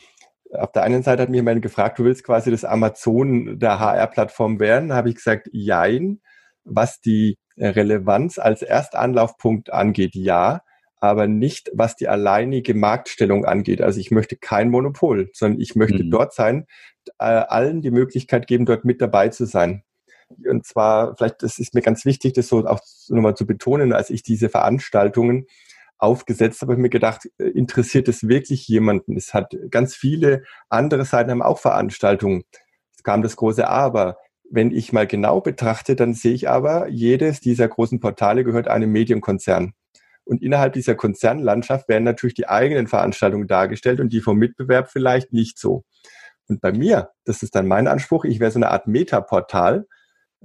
auf der einen Seite hat mich jemand gefragt, du willst quasi das Amazon der HR-Plattform werden. Da habe ich gesagt, jein. Was die Relevanz als Erstanlaufpunkt angeht, ja, aber nicht, was die alleinige Marktstellung angeht. Also ich möchte kein Monopol, sondern ich möchte mhm. dort sein, äh, allen die Möglichkeit geben, dort mit dabei zu sein. Und zwar, vielleicht, das ist mir ganz wichtig, das so auch nochmal zu betonen, als ich diese Veranstaltungen aufgesetzt, habe ich mir gedacht, äh, interessiert es wirklich jemanden? Es hat ganz viele andere Seiten haben auch Veranstaltungen. Es kam das große Aber. Wenn ich mal genau betrachte, dann sehe ich aber, jedes dieser großen Portale gehört einem Medienkonzern. Und innerhalb dieser Konzernlandschaft werden natürlich die eigenen Veranstaltungen dargestellt und die vom Mitbewerb vielleicht nicht so. Und bei mir, das ist dann mein Anspruch, ich wäre so eine Art Metaportal,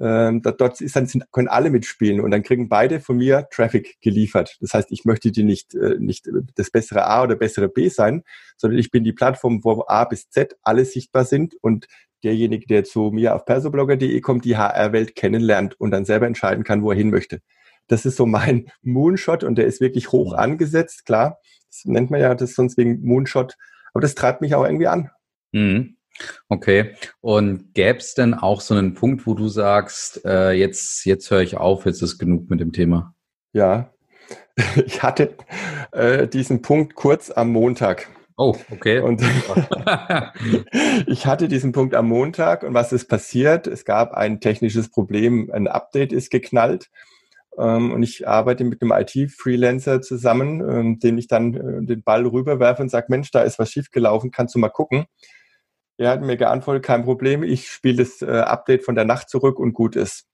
ähm, dort ist dann, sind, können alle mitspielen und dann kriegen beide von mir Traffic geliefert. Das heißt, ich möchte die nicht, äh, nicht das bessere A oder bessere B sein, sondern ich bin die Plattform, wo A bis Z alle sichtbar sind und derjenige, der zu mir auf persoblogger.de kommt, die HR-Welt kennenlernt und dann selber entscheiden kann, wo er hin möchte. Das ist so mein Moonshot und der ist wirklich hoch angesetzt, klar. Das nennt man ja das sonst wegen Moonshot, aber das treibt mich auch irgendwie an. Mhm. Okay. Und gäbe es denn auch so einen Punkt, wo du sagst, äh, jetzt, jetzt höre ich auf, jetzt ist genug mit dem Thema? Ja, ich hatte äh, diesen Punkt kurz am Montag. Oh, okay. Und ich hatte diesen Punkt am Montag und was ist passiert? Es gab ein technisches Problem, ein Update ist geknallt ähm, und ich arbeite mit einem IT-Freelancer zusammen, ähm, dem ich dann äh, den Ball rüberwerfe und sage, Mensch, da ist was schiefgelaufen, kannst du mal gucken? Er hat mir geantwortet, kein Problem, ich spiele das äh, Update von der Nacht zurück und gut ist.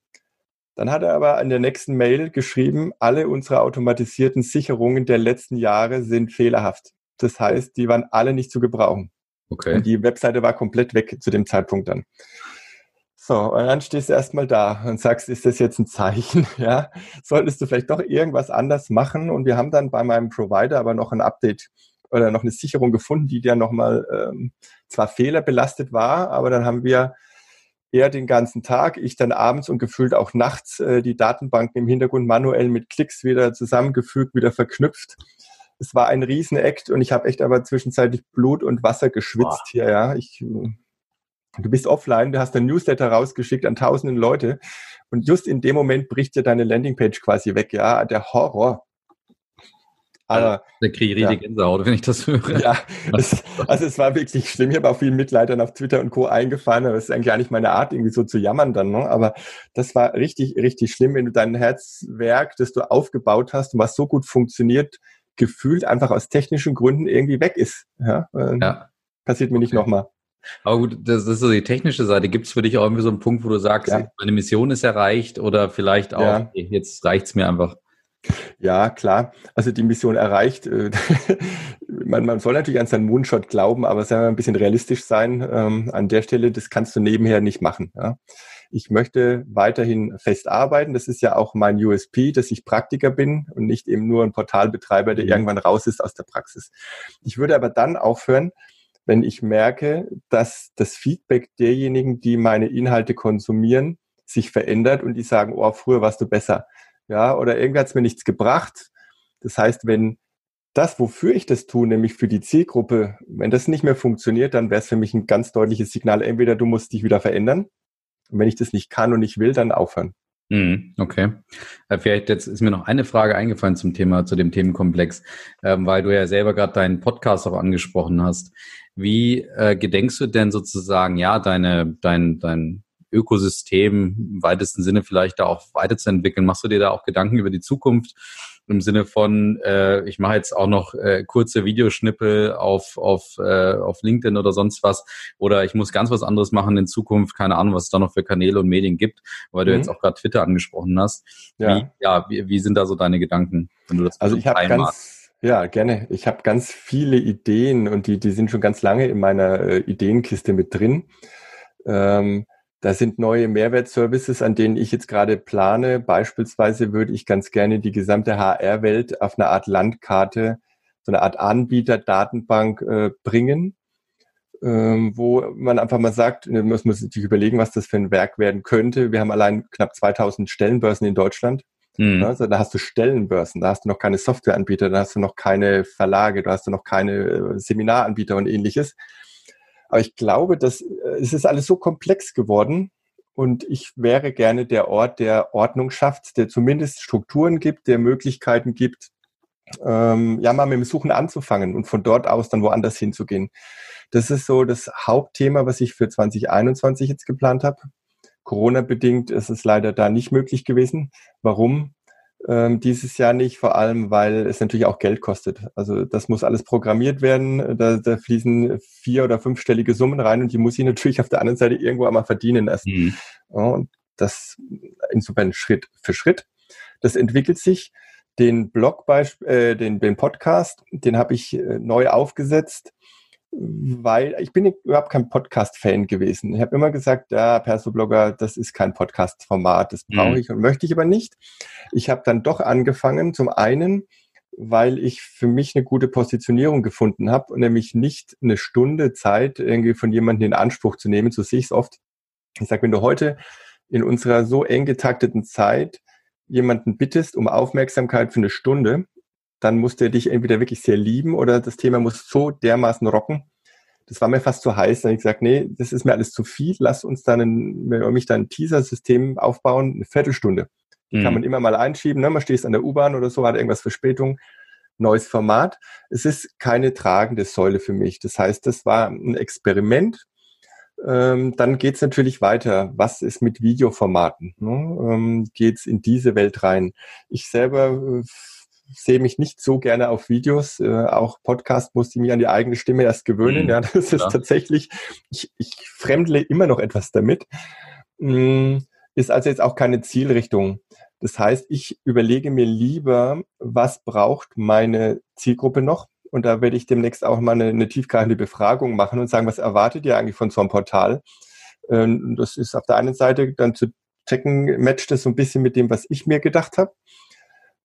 Dann hat er aber in der nächsten Mail geschrieben, alle unsere automatisierten Sicherungen der letzten Jahre sind fehlerhaft. Das heißt, die waren alle nicht zu gebrauchen. Okay. Und die Webseite war komplett weg zu dem Zeitpunkt dann. So, und dann stehst du erstmal da und sagst, ist das jetzt ein Zeichen? Ja, solltest du vielleicht doch irgendwas anders machen? Und wir haben dann bei meinem Provider aber noch ein Update oder noch eine Sicherung gefunden, die dann nochmal ähm, zwar fehlerbelastet war, aber dann haben wir eher den ganzen Tag, ich dann abends und gefühlt auch nachts äh, die Datenbanken im Hintergrund manuell mit Klicks wieder zusammengefügt, wieder verknüpft. Es war ein Riesenakt und ich habe echt aber zwischenzeitlich Blut und Wasser geschwitzt Boah. hier, ja. Ich, du bist offline, du hast ein Newsletter rausgeschickt an tausenden Leute und just in dem Moment bricht dir deine Landingpage quasi weg, ja. Der Horror. Aber, da kriege ich richtig ja. Gänsehaut, wenn ich das höre. Ja, es, also es war wirklich schlimm. Ich habe auch vielen Mitleidern auf Twitter und Co. eingefallen, aber es ist eigentlich gar nicht meine Art, irgendwie so zu jammern dann. Ne? Aber das war richtig, richtig schlimm, wenn du dein Herzwerk, das du aufgebaut hast und was so gut funktioniert, gefühlt einfach aus technischen Gründen irgendwie weg ist. Ja, ja. Passiert mir okay. nicht nochmal. Aber gut, das ist so die technische Seite. Gibt es für dich auch irgendwie so einen Punkt, wo du sagst, ja. meine Mission ist erreicht oder vielleicht auch, ja. jetzt reicht's mir einfach? Ja, klar. Also die Mission erreicht. Äh, man, man soll natürlich an seinen Moonshot glauben, aber sagen wir ein bisschen realistisch sein. Ähm, an der Stelle, das kannst du nebenher nicht machen. Ja. Ich möchte weiterhin fest arbeiten. Das ist ja auch mein USP, dass ich Praktiker bin und nicht eben nur ein Portalbetreiber, der mhm. irgendwann raus ist aus der Praxis. Ich würde aber dann aufhören, wenn ich merke, dass das Feedback derjenigen, die meine Inhalte konsumieren, sich verändert und die sagen, oh, früher warst du besser. Ja, oder irgendwie hat es mir nichts gebracht. Das heißt, wenn das, wofür ich das tue, nämlich für die Zielgruppe, wenn das nicht mehr funktioniert, dann wäre es für mich ein ganz deutliches Signal, entweder du musst dich wieder verändern. Und wenn ich das nicht kann und nicht will, dann aufhören. Mhm, okay. Äh, vielleicht jetzt ist mir noch eine Frage eingefallen zum Thema, zu dem Themenkomplex, ähm, weil du ja selber gerade deinen Podcast auch angesprochen hast. Wie äh, gedenkst du denn sozusagen, ja, deine, dein, dein Ökosystem im weitesten Sinne vielleicht da auch weiterzuentwickeln? Machst du dir da auch Gedanken über die Zukunft? Im Sinne von, äh, ich mache jetzt auch noch äh, kurze Videoschnippel auf, auf, äh, auf LinkedIn oder sonst was. Oder ich muss ganz was anderes machen in Zukunft. Keine Ahnung, was es da noch für Kanäle und Medien gibt, weil mhm. du jetzt auch gerade Twitter angesprochen hast. Ja, wie, ja wie, wie sind da so deine Gedanken, wenn du das Also ich habe ganz, ja, gerne. Ich habe ganz viele Ideen und die, die sind schon ganz lange in meiner äh, Ideenkiste mit drin. Ähm, da sind neue Mehrwertservices, an denen ich jetzt gerade plane. Beispielsweise würde ich ganz gerne die gesamte HR-Welt auf eine Art Landkarte, so eine Art Anbieterdatenbank äh, bringen, ähm, wo man einfach mal sagt, man muss sich überlegen, was das für ein Werk werden könnte. Wir haben allein knapp 2000 Stellenbörsen in Deutschland. Mhm. Also da hast du Stellenbörsen, da hast du noch keine Softwareanbieter, da hast du noch keine Verlage, da hast du noch keine äh, Seminaranbieter und ähnliches. Aber ich glaube, dass äh, es ist alles so komplex geworden und ich wäre gerne der Ort, der Ordnung schafft, der zumindest Strukturen gibt, der Möglichkeiten gibt, ähm, ja mal mit dem Suchen anzufangen und von dort aus dann woanders hinzugehen. Das ist so das Hauptthema, was ich für 2021 jetzt geplant habe. Corona-bedingt ist es leider da nicht möglich gewesen. Warum? Ähm, dieses Jahr nicht, vor allem weil es natürlich auch Geld kostet. Also das muss alles programmiert werden, da, da fließen vier- oder fünfstellige Summen rein und die muss ich natürlich auf der anderen Seite irgendwo einmal verdienen lassen. Mhm. Und das insofern Schritt für Schritt. Das entwickelt sich. Den Blog, äh, den, den Podcast, den habe ich äh, neu aufgesetzt weil ich bin überhaupt kein Podcast-Fan gewesen. Ich habe immer gesagt, ja, Perso-Blogger, das ist kein Podcast-Format, das brauche mhm. ich und möchte ich aber nicht. Ich habe dann doch angefangen, zum einen, weil ich für mich eine gute Positionierung gefunden habe, nämlich nicht eine Stunde Zeit irgendwie von jemandem in Anspruch zu nehmen, so sehe ich es oft. Ich sage, wenn du heute in unserer so eng getakteten Zeit jemanden bittest um Aufmerksamkeit für eine Stunde, dann muss der dich entweder wirklich sehr lieben oder das Thema muss so dermaßen rocken. Das war mir fast zu heiß. Dann habe ich gesagt, nee, das ist mir alles zu viel. Lass uns dann ein, wenn wir mich dann ein Teaser-System aufbauen, eine Viertelstunde. Die mhm. kann man immer mal einschieben. Ne? Man steht an der U-Bahn oder so, hat irgendwas Verspätung. Neues Format. Es ist keine tragende Säule für mich. Das heißt, das war ein Experiment. Ähm, dann geht es natürlich weiter. Was ist mit Videoformaten? Ne? Ähm, geht es in diese Welt rein? Ich selber äh, sehe mich nicht so gerne auf Videos. Äh, auch Podcast musste ich mich an die eigene Stimme erst gewöhnen. Mhm. Ja, das ist ja. tatsächlich, ich, ich fremdle immer noch etwas damit. Mm, ist also jetzt auch keine Zielrichtung. Das heißt, ich überlege mir lieber, was braucht meine Zielgruppe noch? Und da werde ich demnächst auch mal eine, eine tiefgreifende Befragung machen und sagen, was erwartet ihr eigentlich von so einem Portal? Ähm, das ist auf der einen Seite dann zu checken, matcht das so ein bisschen mit dem, was ich mir gedacht habe.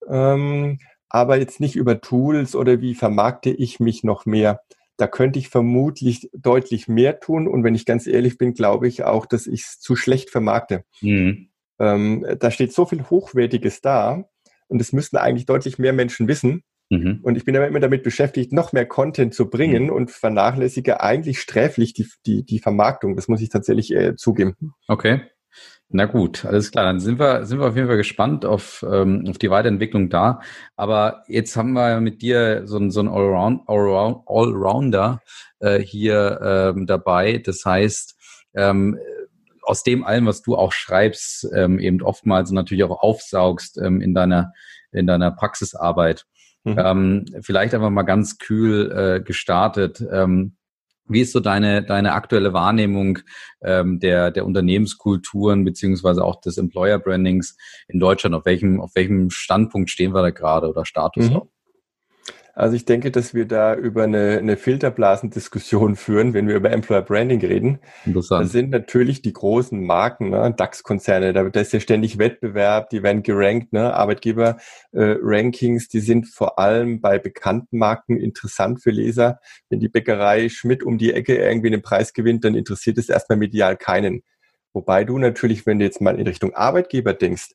Ähm, aber jetzt nicht über Tools oder wie vermarkte ich mich noch mehr. Da könnte ich vermutlich deutlich mehr tun. Und wenn ich ganz ehrlich bin, glaube ich auch, dass ich es zu schlecht vermarkte. Mhm. Ähm, da steht so viel Hochwertiges da und es müssten eigentlich deutlich mehr Menschen wissen. Mhm. Und ich bin aber immer damit beschäftigt, noch mehr Content zu bringen mhm. und vernachlässige eigentlich sträflich die, die, die Vermarktung. Das muss ich tatsächlich äh, zugeben. Okay. Na gut, alles klar. Dann sind wir, sind wir auf jeden Fall gespannt auf, ähm, auf die Weiterentwicklung da. Aber jetzt haben wir mit dir so, so einen Allround, Allround, Allrounder äh, hier ähm, dabei. Das heißt, ähm, aus dem allem, was du auch schreibst, ähm, eben oftmals natürlich auch aufsaugst ähm, in deiner in deiner Praxisarbeit. Mhm. Ähm, vielleicht einfach mal ganz kühl äh, gestartet. Ähm, Wie ist so deine, deine aktuelle Wahrnehmung ähm, der, der Unternehmenskulturen beziehungsweise auch des Employer Brandings in Deutschland? Auf welchem, auf welchem Standpunkt stehen wir da gerade oder Status? Mhm. Also ich denke, dass wir da über eine, eine Filterblasendiskussion führen, wenn wir über Employer Branding reden. Interessant. Das sind natürlich die großen Marken, ne? DAX-Konzerne, da, da, ist ja ständig Wettbewerb, die werden gerankt, ne? Arbeitgeber-Rankings, äh, die sind vor allem bei bekannten Marken interessant für Leser. Wenn die Bäckerei Schmidt um die Ecke irgendwie einen Preis gewinnt, dann interessiert es erstmal medial keinen. Wobei du natürlich, wenn du jetzt mal in Richtung Arbeitgeber denkst,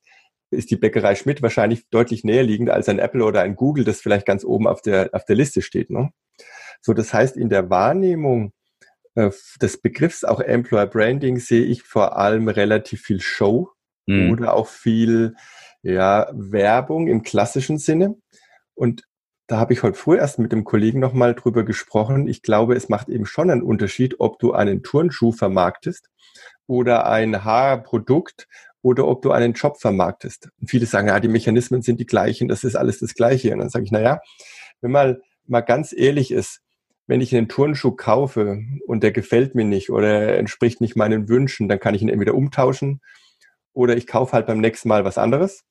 ist die Bäckerei Schmidt wahrscheinlich deutlich näher liegend als ein Apple oder ein Google, das vielleicht ganz oben auf der, auf der Liste steht. Ne? So, das heißt, in der Wahrnehmung äh, des Begriffs auch Employer Branding sehe ich vor allem relativ viel Show mhm. oder auch viel ja, Werbung im klassischen Sinne. Und da habe ich heute früh erst mit dem Kollegen nochmal drüber gesprochen. Ich glaube, es macht eben schon einen Unterschied, ob du einen Turnschuh vermarktest oder ein Haarprodukt oder ob du einen Job vermarktest. Und viele sagen, ja, die Mechanismen sind die gleichen, das ist alles das Gleiche. Und dann sage ich, na ja, wenn man mal ganz ehrlich ist, wenn ich einen Turnschuh kaufe und der gefällt mir nicht oder entspricht nicht meinen Wünschen, dann kann ich ihn entweder umtauschen oder ich kaufe halt beim nächsten Mal was anderes.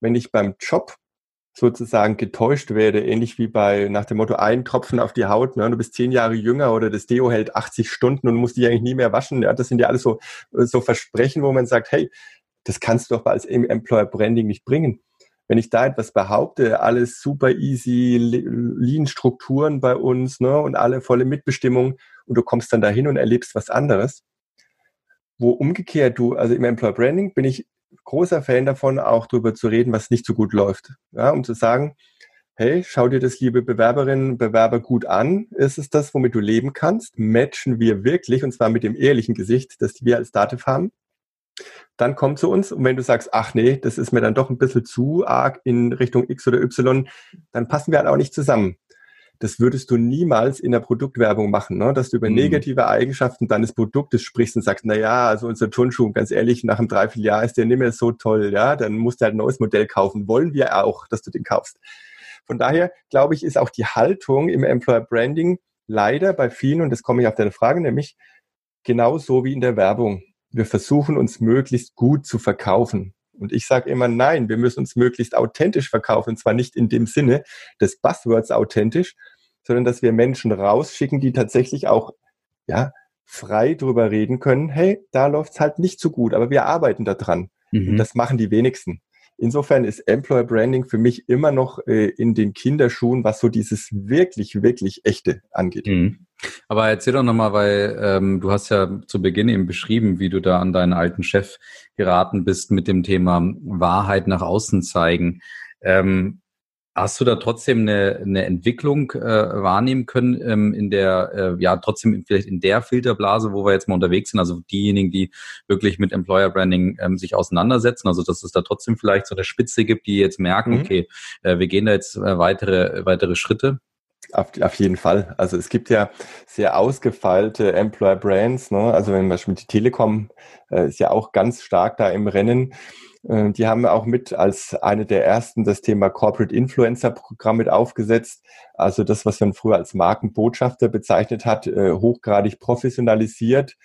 Wenn ich beim Job sozusagen getäuscht werde, ähnlich wie bei nach dem Motto ein Tropfen auf die Haut, ne? du bist zehn Jahre jünger oder das Deo hält 80 Stunden und musst dich eigentlich nie mehr waschen. Ja? Das sind ja alles so, so Versprechen, wo man sagt, hey, das kannst du doch als Employer Branding nicht bringen. Wenn ich da etwas behaupte, alles super easy, Lean-Strukturen bei uns ne, und alle volle Mitbestimmung und du kommst dann dahin und erlebst was anderes, wo umgekehrt du, also im Employer Branding bin ich großer Fan davon, auch darüber zu reden, was nicht so gut läuft. Ja, um zu sagen, hey, schau dir das, liebe Bewerberinnen Bewerber, gut an. Ist es das, womit du leben kannst? Matchen wir wirklich, und zwar mit dem ehrlichen Gesicht, das wir als Dativ haben? Dann komm zu uns. Und wenn du sagst, ach nee, das ist mir dann doch ein bisschen zu arg in Richtung X oder Y, dann passen wir halt auch nicht zusammen. Das würdest du niemals in der Produktwerbung machen, ne? dass du über mhm. negative Eigenschaften deines Produktes sprichst und sagst, na ja, also unser Turnschuh, ganz ehrlich, nach einem Dreivierteljahr ist der nicht mehr so toll, ja, dann musst du halt ein neues Modell kaufen. Wollen wir auch, dass du den kaufst. Von daher, glaube ich, ist auch die Haltung im Employer Branding leider bei vielen, und das komme ich auf deine Frage, nämlich genauso wie in der Werbung wir versuchen uns möglichst gut zu verkaufen. Und ich sage immer, nein, wir müssen uns möglichst authentisch verkaufen. Und zwar nicht in dem Sinne des Buzzwords authentisch, sondern dass wir Menschen rausschicken, die tatsächlich auch ja, frei drüber reden können, hey, da läuft's halt nicht so gut, aber wir arbeiten daran. Mhm. Und das machen die wenigsten. Insofern ist Employer Branding für mich immer noch äh, in den Kinderschuhen, was so dieses wirklich, wirklich echte angeht. Mhm. Aber erzähl doch nochmal, weil ähm, du hast ja zu Beginn eben beschrieben, wie du da an deinen alten Chef geraten bist mit dem Thema Wahrheit nach außen zeigen. Ähm, Hast du da trotzdem eine, eine Entwicklung äh, wahrnehmen können ähm, in der, äh, ja, trotzdem vielleicht in der Filterblase, wo wir jetzt mal unterwegs sind, also diejenigen, die wirklich mit Employer Branding ähm, sich auseinandersetzen, also dass es da trotzdem vielleicht so eine Spitze gibt, die jetzt merken, mhm. okay, äh, wir gehen da jetzt äh, weitere, weitere Schritte? Auf, auf jeden Fall. Also es gibt ja sehr ausgefeilte Employer Brands. Ne? Also wenn man Beispiel die Telekom äh, ist ja auch ganz stark da im Rennen. Äh, die haben auch mit als eine der ersten das Thema Corporate Influencer Programm mit aufgesetzt. Also das, was man früher als Markenbotschafter bezeichnet hat, äh, hochgradig professionalisiert.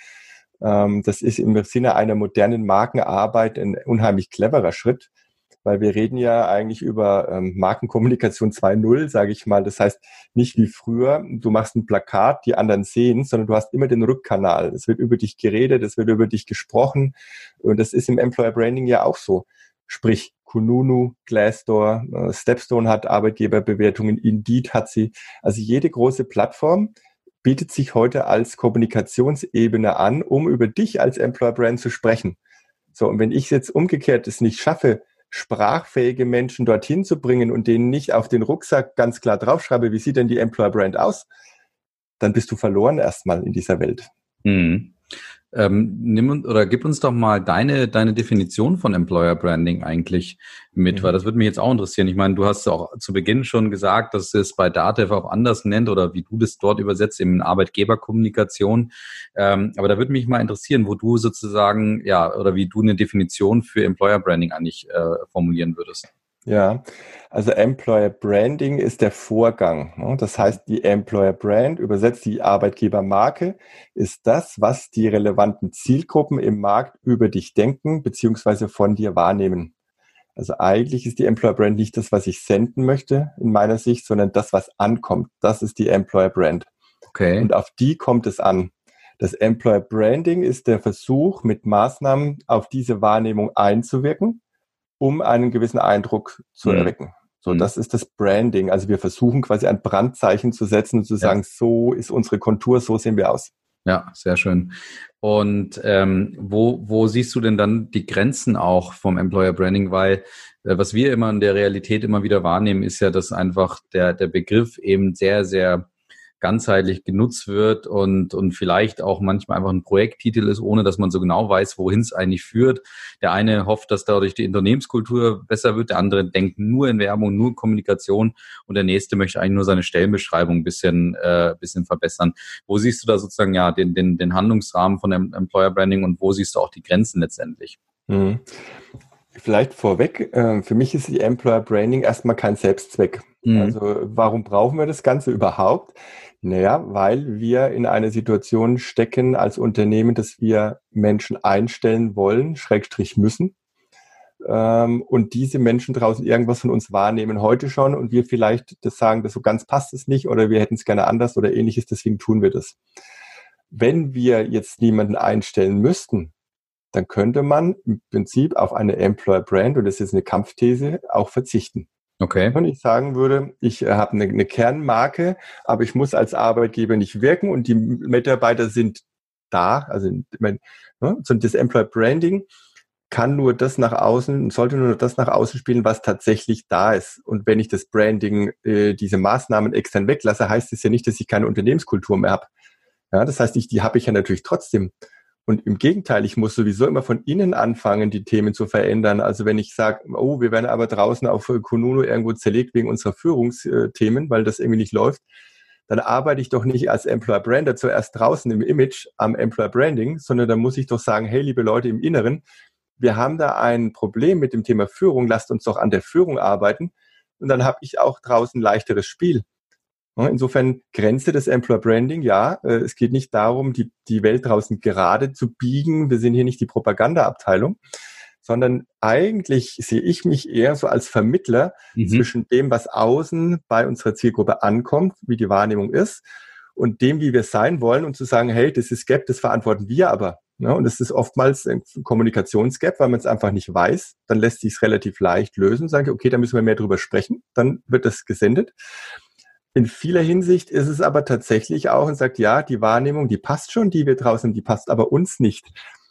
Ähm, das ist im Sinne einer modernen Markenarbeit ein unheimlich cleverer Schritt weil wir reden ja eigentlich über ähm, Markenkommunikation 2.0, sage ich mal. Das heißt, nicht wie früher, du machst ein Plakat, die anderen sehen, sondern du hast immer den Rückkanal. Es wird über dich geredet, es wird über dich gesprochen. Und das ist im Employer Branding ja auch so. Sprich, Kununu, Glassdoor, äh, Stepstone hat Arbeitgeberbewertungen, Indeed hat sie. Also jede große Plattform bietet sich heute als Kommunikationsebene an, um über dich als Employer Brand zu sprechen. So, und wenn ich jetzt umgekehrt es nicht schaffe, sprachfähige Menschen dorthin zu bringen und denen nicht auf den Rucksack ganz klar draufschreibe, wie sieht denn die Employer Brand aus, dann bist du verloren erstmal in dieser Welt. Mhm. Ähm, nimm oder gib uns doch mal deine, deine Definition von Employer Branding eigentlich mit, mhm. weil das würde mich jetzt auch interessieren. Ich meine, du hast auch zu Beginn schon gesagt, dass es bei Datev auch anders nennt oder wie du das dort übersetzt, in Arbeitgeberkommunikation. Ähm, aber da würde mich mal interessieren, wo du sozusagen, ja, oder wie du eine Definition für Employer Branding eigentlich äh, formulieren würdest. Ja, Also Employer Branding ist der Vorgang. Ne? Das heißt, die Employer Brand, übersetzt die Arbeitgebermarke, ist das, was die relevanten Zielgruppen im Markt über dich denken beziehungsweise von dir wahrnehmen. Also eigentlich ist die Employer Brand nicht das, was ich senden möchte in meiner Sicht, sondern das, was ankommt. Das ist die Employer Brand. Okay. Und auf die kommt es an. Das Employer Branding ist der Versuch, mit Maßnahmen auf diese Wahrnehmung einzuwirken, um einen gewissen Eindruck zu mhm. erwecken. So, mhm. das ist das Branding. Also wir versuchen quasi ein Brandzeichen zu setzen und zu sagen, ja. so ist unsere Kontur, so sehen wir aus. Ja, sehr schön. Und ähm, wo, wo siehst du denn dann die Grenzen auch vom Employer Branding? Weil äh, was wir immer in der Realität immer wieder wahrnehmen, ist ja, dass einfach der, der Begriff eben sehr, sehr ganzheitlich genutzt wird und, und vielleicht auch manchmal einfach ein Projekttitel ist, ohne dass man so genau weiß, wohin es eigentlich führt. Der eine hofft, dass dadurch die Unternehmenskultur besser wird, der andere denkt nur in Werbung, nur in Kommunikation und der nächste möchte eigentlich nur seine Stellenbeschreibung ein bisschen, äh, bisschen verbessern. Wo siehst du da sozusagen ja den, den, den Handlungsrahmen von dem Employer Branding und wo siehst du auch die Grenzen letztendlich? Mhm. Vielleicht vorweg, äh, für mich ist die Employer Branding erstmal kein Selbstzweck. Mhm. Also warum brauchen wir das Ganze überhaupt? Naja, weil wir in einer Situation stecken als Unternehmen, dass wir Menschen einstellen wollen, Schrägstrich müssen. Ähm, und diese Menschen draußen irgendwas von uns wahrnehmen heute schon und wir vielleicht das sagen, das so ganz passt es nicht oder wir hätten es gerne anders oder ähnliches, deswegen tun wir das. Wenn wir jetzt niemanden einstellen müssten, dann könnte man im Prinzip auf eine Employer Brand, und das ist eine Kampfthese, auch verzichten. Okay. Und ich sagen würde, ich äh, habe eine, eine Kernmarke, aber ich muss als Arbeitgeber nicht wirken und die Mitarbeiter sind da. Also ne, so das Employer Branding kann nur das nach außen, sollte nur das nach außen spielen, was tatsächlich da ist. Und wenn ich das Branding, äh, diese Maßnahmen extern weglasse, heißt es ja nicht, dass ich keine Unternehmenskultur mehr habe. Ja, das heißt, ich, die habe ich ja natürlich trotzdem. Und im Gegenteil, ich muss sowieso immer von innen anfangen, die Themen zu verändern. Also wenn ich sage, oh, wir werden aber draußen auf Kununu irgendwo zerlegt wegen unserer Führungsthemen, weil das irgendwie nicht läuft, dann arbeite ich doch nicht als Employer Brander zuerst draußen im Image am Employer Branding, sondern da muss ich doch sagen, hey, liebe Leute im Inneren, wir haben da ein Problem mit dem Thema Führung, lasst uns doch an der Führung arbeiten. Und dann habe ich auch draußen leichteres Spiel. Insofern Grenze des Employer Branding, ja, äh, es geht nicht darum, die, die Welt draußen gerade zu biegen. Wir sind hier nicht die Propagandaabteilung, sondern eigentlich sehe ich mich eher so als Vermittler mhm. zwischen dem, was außen bei unserer Zielgruppe ankommt, wie die Wahrnehmung ist, und dem, wie wir sein wollen und zu sagen, hey, das ist Gap, das verantworten wir aber. Ja, und es ist oftmals ein Kommunikationsgap, weil man es einfach nicht weiß. Dann lässt sich es relativ leicht lösen. Sage, okay, da müssen wir mehr drüber sprechen. Dann wird das gesendet. In vieler Hinsicht ist es aber tatsächlich auch und sagt, ja, die Wahrnehmung, die passt schon, die wir draußen, die passt aber uns nicht.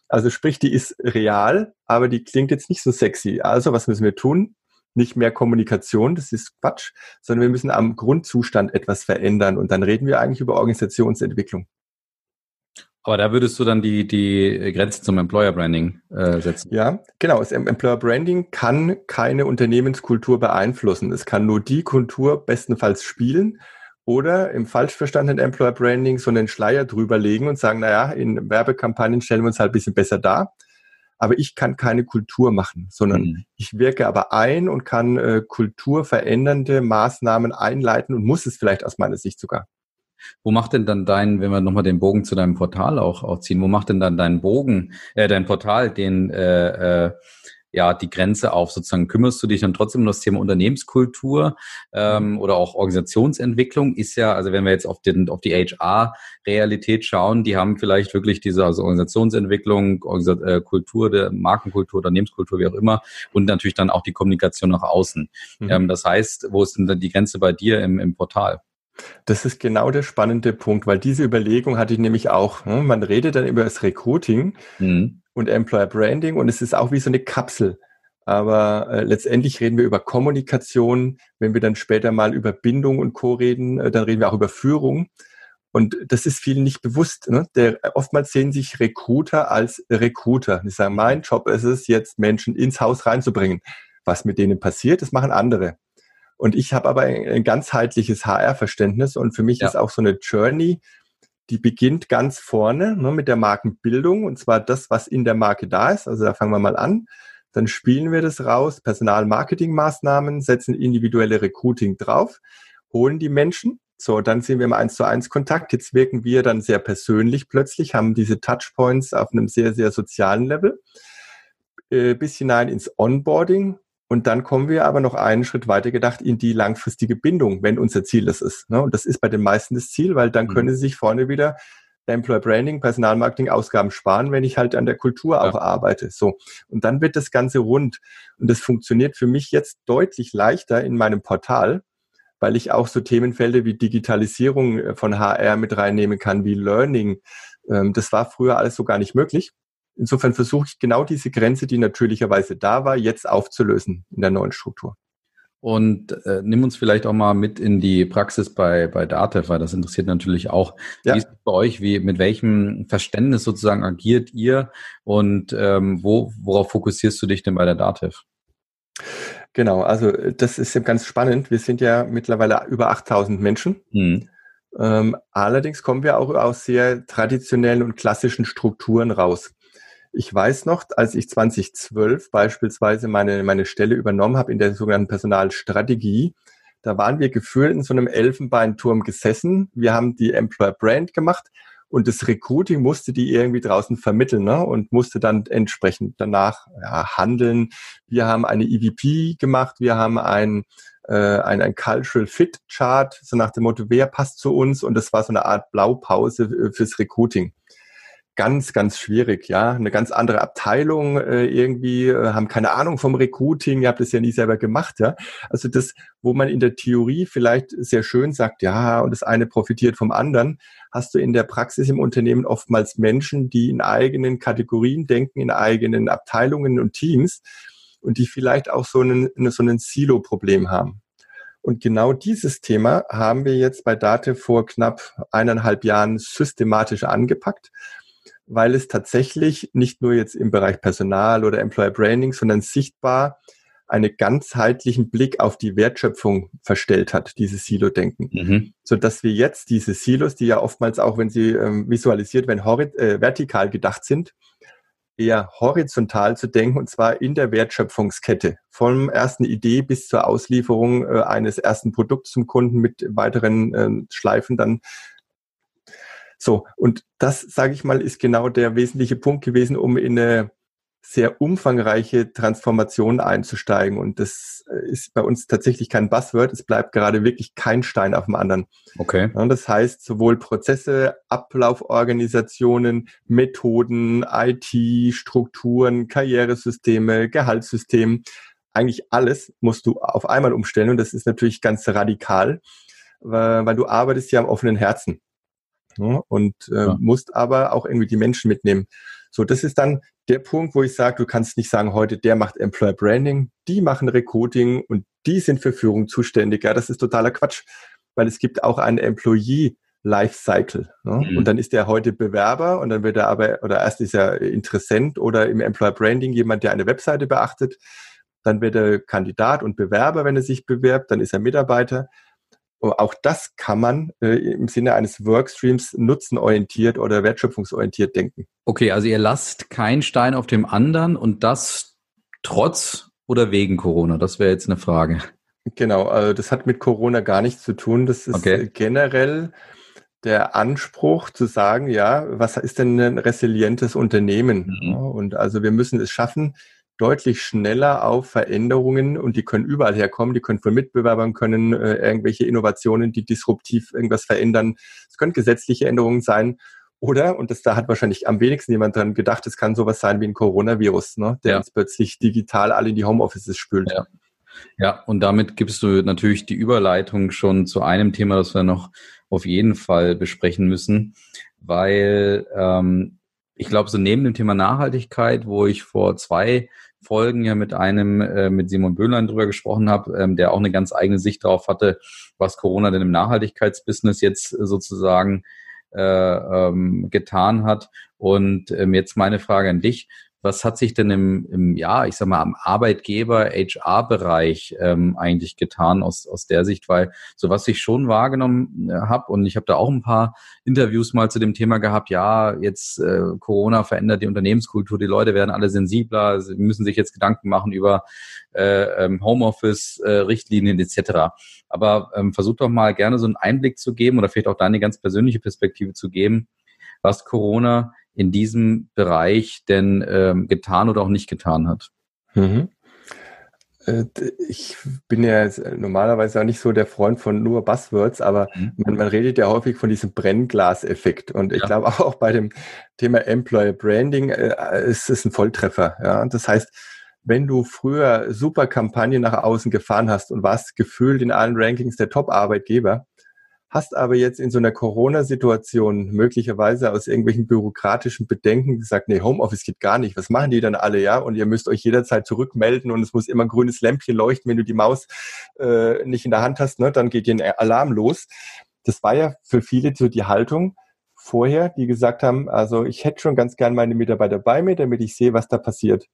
Also sprich, die ist real, aber die klingt jetzt nicht so sexy. Also was müssen wir tun? Nicht mehr Kommunikation, das ist Quatsch, sondern wir müssen am Grundzustand etwas verändern. Und dann reden wir eigentlich über Organisationsentwicklung. Aber da würdest du dann die, die Grenze zum Employer Branding äh, setzen. Ja, genau. Das Employer Branding kann keine Unternehmenskultur beeinflussen. Es kann nur die Kultur bestenfalls spielen oder im falsch verstandenen Employer Branding so einen Schleier drüber legen und sagen, naja, in Werbekampagnen stellen wir uns halt ein bisschen besser dar. Aber ich kann keine Kultur machen, sondern mhm. ich wirke aber ein und kann äh, kulturverändernde Maßnahmen einleiten und muss es vielleicht aus meiner Sicht sogar. Wo macht denn dann dein, wenn wir nochmal den Bogen zu deinem Portal auch, auch ziehen, wo macht denn dann dein Bogen, äh, dein Portal den äh, äh, ja die Grenze auf? Sozusagen kümmerst du dich dann trotzdem um das Thema Unternehmenskultur ähm, mhm. oder auch Organisationsentwicklung? Ist ja, also wenn wir jetzt auf, den, auf die HR-Realität schauen, die haben vielleicht wirklich diese also Organisationsentwicklung, Organisa äh, Kultur, der Markenkultur, Unternehmenskultur, wie auch immer, und natürlich dann auch die Kommunikation nach außen. Mhm. Ähm, das heißt, wo ist denn dann die Grenze bei dir im, im Portal? Das ist genau der spannende Punkt, weil diese Überlegung hatte ich nämlich auch. Ne? Man redet dann über das Recruiting mhm. und Employer Branding und es ist auch wie so eine Kapsel. Aber äh, letztendlich reden wir über Kommunikation. Wenn wir dann später mal über Bindung und Co. reden, äh, dann reden wir auch über Führung. Und das ist vielen nicht bewusst. Ne? Der, oftmals sehen sich Recruiter als Recruiter. Die sagen, mein Job ist es, jetzt Menschen ins Haus reinzubringen. Was mit denen passiert, das machen andere. Und ich habe aber ein, ganzheitliches HR-Verständnis und für mich ja. ist auch so eine Journey, die beginnt ganz vorne ne, mit der Markenbildung und zwar das, was in der Marke da ist. Also da fangen wir mal an. dann spielen wir das raus, Personalmarketingmaßnahmen, setzen individuelle Recruiting drauf, holen die Menschen. So, dann sind wir im 1 zu 1 Kontakt. Jetzt wirken wir dann sehr persönlich plötzlich, haben diese Touchpoints auf einem sehr, sehr sozialen Level. Äh, bis hinein ins Onboarding. Und dann kommen wir aber noch einen Schritt weiter gedacht in die langfristige Bindung, wenn unser Ziel das ist. Ne? Und das ist bei den meisten das Ziel, weil dann mhm. können sie sich vorne wieder Employer Branding, Personalmarketing Ausgaben sparen, wenn ich halt an der Kultur ja. auch arbeite. So. Und dann wird das Ganze rund. Und das funktioniert für mich jetzt deutlich leichter in meinem Portal, weil ich auch so Themenfelder wie Digitalisierung äh, von HR mit reinnehmen kann, wie Learning. Ähm, das war früher alles so gar nicht möglich. Insofern versuche ich genau diese Grenze, die natürlicherweise da war, jetzt aufzulösen in der neuen Struktur. Und äh, nimm uns vielleicht auch mal mit in die Praxis bei, bei Datev, weil das interessiert natürlich auch. Ja. Wie ist es bei euch? Wie, mit welchem Verständnis sozusagen agiert ihr und ähm, wo, worauf fokussierst du dich denn bei der Datev? Genau, also das ist ja ganz spannend. Wir sind ja mittlerweile über 8000 Menschen. Mhm. Ähm, allerdings kommen wir auch aus sehr traditionellen und klassischen Strukturen raus. Ich weiß noch, als ich 2012 beispielsweise meine, meine Stelle übernommen habe in der sogenannten Personalstrategie, da waren wir gefühlt in so einem Elfenbeinturm gesessen. Wir haben die Employer Brand gemacht und das Recruiting musste die irgendwie draußen vermitteln ne? und musste dann entsprechend danach ja, handeln. Wir haben eine EVP gemacht, wir haben ein, äh, ein, ein Cultural Fit Chart, so nach dem Motto, wer passt zu uns und das war so eine Art Blaupause fürs Recruiting ganz, ganz schwierig, ja. Eine ganz andere Abteilung äh, irgendwie, äh, haben keine Ahnung vom Recruiting, ihr habt es ja nie selber gemacht, ja. Also das, wo man in der Theorie vielleicht sehr schön sagt, ja, und das eine profitiert vom anderen, hast du in der Praxis im Unternehmen oftmals Menschen, die in eigenen Kategorien denken, in eigenen Abteilungen und Teams und die vielleicht auch so einen, so einen Silo-Problem haben. Und genau dieses Thema haben wir jetzt bei Date vor knapp eineinhalb Jahren systematisch angepackt weil es tatsächlich nicht nur jetzt im Bereich Personal oder Employer Branding, sondern sichtbar einen ganzheitlichen Blick auf die Wertschöpfung verstellt hat, dieses Silo-Denken. Mhm. So dass wir jetzt diese Silos, die ja oftmals auch, wenn sie ähm, visualisiert werden, äh, vertikal gedacht sind, eher horizontal zu denken und zwar in der Wertschöpfungskette. Vom ersten Idee bis zur Auslieferung äh, eines ersten Produkts zum Kunden mit weiteren äh, Schleifen dann so, und das, sage ich mal, ist genau der wesentliche Punkt gewesen, um in eine sehr umfangreiche Transformation einzusteigen. Und das äh, ist bei uns tatsächlich kein Buzzword. Es bleibt gerade wirklich kein Stein auf dem anderen. Okay. Und das heißt, sowohl Prozesse, Ablauforganisationen, Methoden, IT, Strukturen, Karrieresysteme, Gehaltssystem, eigentlich alles musst du auf einmal umstellen. Und das ist natürlich ganz radikal, weil du arbeitest ja am offenen Herzen ne? und äh, ja. musst aber auch irgendwie die Menschen mitnehmen. So, das ist dann der Punkt, wo ich sage, du kannst nicht sagen, heute der macht Employer Branding, die machen Recruiting und die sind für Führung zuständig. Ja, das ist totaler Quatsch, weil es gibt auch einen Employee Lifecycle. Ne? Mhm. Und dann ist er heute Bewerber und dann wird er aber, oder erst ist er Interessent oder im Employer Branding jemand, der eine Webseite beachtet. Dann wird er Kandidat und Bewerber, wenn er sich bewirbt, dann ist er Mitarbeiter. Auch das kann man äh, im Sinne eines Workstreams nutzenorientiert oder wertschöpfungsorientiert denken. Okay, also ihr lasst keinen Stein auf dem anderen und das trotz oder wegen Corona? Das wäre jetzt eine Frage. Genau, also das hat mit Corona gar nichts zu tun. Das ist okay. generell der Anspruch zu sagen, ja, was ist denn ein resilientes Unternehmen? Mhm. Und also wir müssen es schaffen, deutlich schneller auf Veränderungen und die können überall herkommen, die können von Mitbewerbern, können äh, irgendwelche Innovationen, die disruptiv irgendwas verändern. Es können gesetzliche Änderungen sein oder, und das da hat wahrscheinlich am wenigsten jemand dran gedacht, es kann sowas sein wie ein Coronavirus, ne, der ja. uns plötzlich digital alle in die Homeoffices spült. Ja. ja, und damit gibst du natürlich die Überleitung schon zu einem Thema, das wir noch auf jeden Fall besprechen müssen, weil ähm, ich glaube, so neben dem Thema Nachhaltigkeit, wo ich vor zwei Folgen ja mit einem, äh, mit Simon Böhlein drüber gesprochen habe, ähm, der auch eine ganz eigene Sicht darauf hatte, was Corona denn im Nachhaltigkeitsbusiness jetzt sozusagen äh, ähm, getan hat. Und ähm, jetzt meine Frage an dich. Was hat sich denn im, im ja, ich sag mal, am Arbeitgeber-HR-Bereich ähm, eigentlich getan aus, aus der Sicht? Weil so was ich schon wahrgenommen äh, habe und ich habe da auch ein paar Interviews mal zu dem Thema gehabt, ja, jetzt äh, Corona verändert die Unternehmenskultur, die Leute werden alle sensibler, sie müssen sich jetzt Gedanken machen über äh, ähm, Homeoffice-Richtlinien äh, etc. Aber ähm, versuch doch mal gerne so einen Einblick zu geben oder vielleicht auch deine ganz persönliche Perspektive zu geben, was Corona in diesem Bereich denn ähm, getan oder auch nicht getan hat. Mhm. Äh, ich bin ja normalerweise auch nicht so der Freund von nur Buzzwords, aber mhm. man, man, redet ja häufig von diesem Brennglaseffekt. Und ich ja. glaube auch bei dem Thema Employer Branding äh, ist es ein Volltreffer. Ja? Das heißt, wenn du früher super Kampagnen nach außen gefahren hast und warst gefühlt in allen Rankings der Top-Arbeitgeber, hast aber jetzt in so einer Corona-Situation möglicherweise aus irgendwelchen bürokratischen Bedenken gesagt, nee, Homeoffice geht gar nicht. Was machen die dann alle, ja? Und ihr müsst euch jederzeit zurückmelden und es muss immer ein grünes Lämpchen leuchten, wenn du die Maus äh, nicht in der Hand hast, ne? dann geht dir ein Alarm los. Das war ja für viele so die Haltung vorher, die gesagt haben, also ich hätte schon ganz gern meine Mitarbeiter bei mir, damit ich sehe, was da passiert.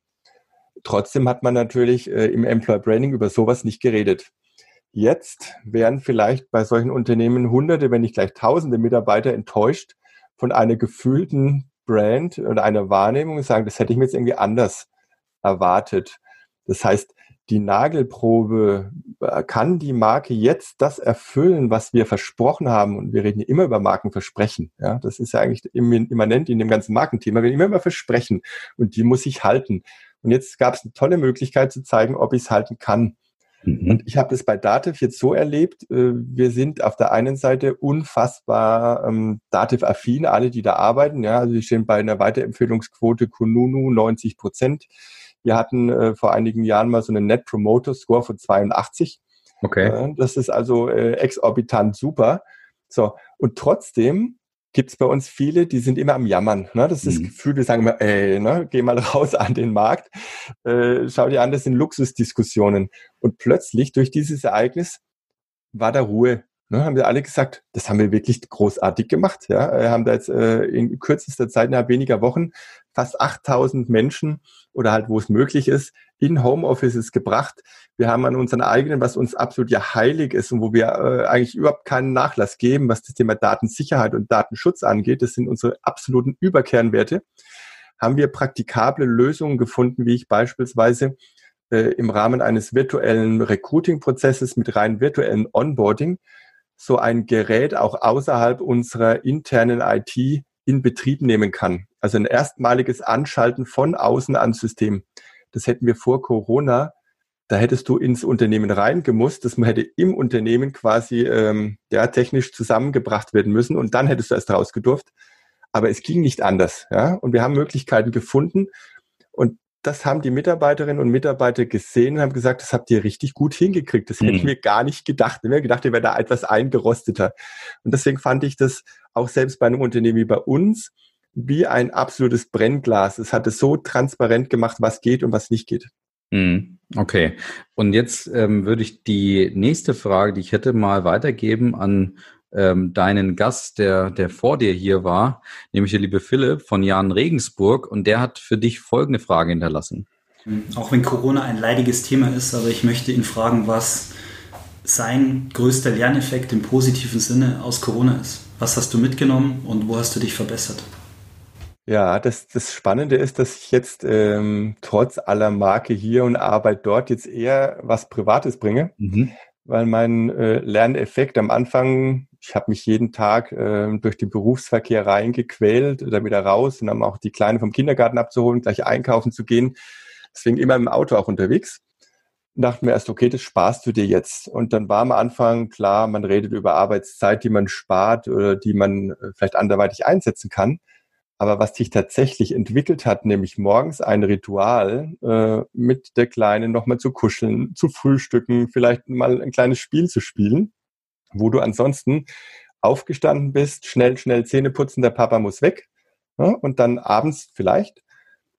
Trotzdem hat man natürlich äh, im Employer Branding über sowas nicht geredet. Jetzt wären vielleicht bei solchen Unternehmen Hunderte, wenn nicht gleich Tausende Mitarbeiter enttäuscht von einer gefühlten Brand oder einer Wahrnehmung und sagen, das hätte ich mir jetzt irgendwie anders erwartet. Das heißt, die Nagelprobe, äh, kann die Marke jetzt das erfüllen, was wir versprochen haben? Und wir reden immer über Markenversprechen. Ja, das ist ja eigentlich immanent in dem ganzen Markenthema. Wir immer über Versprechen und die muss ich halten. Und jetzt gab es eine tolle Möglichkeit zu zeigen, ob ich es halten kann. Mhm. Und ich habe das bei Dativ jetzt so erlebt, äh, wir sind auf der einen Seite unfassbar ähm, Dativ-affin, alle, die da arbeiten. Ja, also wir stehen bei einer Weiterempfehlungsquote Kununu 90 Prozent. Wir hatten äh, vor einigen Jahren mal so einen Net Promoter Score von 82. Okay. Äh, das ist also äh, exorbitant super. So, und trotzdem gibt es bei uns viele, die sind immer am Jammern. Ne? Das ist das mhm. Gefühl, die sagen immer, ey, ne, geh mal raus an den Markt, äh, schau dir an, das sind Luxusdiskussionen. Und plötzlich durch dieses Ereignis war da Ruhe. Ne, haben wir alle gesagt, das haben wir wirklich großartig gemacht. Ja, wir haben da jetzt äh, in kürzester Zeit, innerhalb weniger Wochen, fast 8000 Menschen oder halt, wo es möglich ist, in Homeoffices gebracht. Wir haben an unseren eigenen, was uns absolut ja heilig ist und wo wir äh, eigentlich überhaupt keinen Nachlass geben, was das Thema Datensicherheit und Datenschutz angeht. Das sind unsere absoluten Überkernwerte. Haben wir praktikable Lösungen gefunden, wie ich beispielsweise äh, im Rahmen eines virtuellen Recruiting-Prozesses mit rein virtuellen Onboarding so ein Gerät auch außerhalb unserer internen IT in Betrieb nehmen kann. Also ein erstmaliges Anschalten von außen ans System. Das hätten wir vor Corona. Da hättest du ins Unternehmen reingemusst, dass man hätte im Unternehmen quasi ähm, ja, technisch zusammengebracht werden müssen und dann hättest du erst rausgedurft. Aber es ging nicht anders. Ja? Und wir haben Möglichkeiten gefunden. Und das haben die Mitarbeiterinnen und Mitarbeiter gesehen und haben gesagt, das habt ihr richtig gut hingekriegt. Das mhm. hätten wir gar nicht gedacht. Wir haben gedacht, ihr wäre da etwas eingerosteter. Und deswegen fand ich das auch selbst bei einem Unternehmen wie bei uns wie ein absolutes Brennglas. Es hat es so transparent gemacht, was geht und was nicht geht. Mhm. Okay. Und jetzt ähm, würde ich die nächste Frage, die ich hätte, mal weitergeben an ähm, deinen Gast, der, der vor dir hier war, nämlich der liebe Philipp von Jan Regensburg. Und der hat für dich folgende Frage hinterlassen. Auch wenn Corona ein leidiges Thema ist, aber ich möchte ihn fragen, was sein größter Lerneffekt im positiven Sinne aus Corona ist. Was hast du mitgenommen und wo hast du dich verbessert? Ja, das, das Spannende ist, dass ich jetzt ähm, trotz aller Marke hier und Arbeit dort jetzt eher was Privates bringe, mhm. weil mein äh, Lerneffekt am Anfang, ich habe mich jeden Tag äh, durch den Berufsverkehr reingequält, dann wieder raus und dann auch die Kleine vom Kindergarten abzuholen, gleich einkaufen zu gehen. Deswegen immer im Auto auch unterwegs dachten wir erst, okay, das sparst du dir jetzt. Und dann war am Anfang klar, man redet über Arbeitszeit, die man spart oder die man äh, vielleicht anderweitig einsetzen kann. Aber was sich tatsächlich entwickelt hat, nämlich morgens ein Ritual äh, mit der Kleinen nochmal zu kuscheln, zu frühstücken, vielleicht mal ein kleines Spiel zu spielen, wo du ansonsten aufgestanden bist, schnell, schnell Zähne putzen, der Papa muss weg. Ja, und dann abends vielleicht,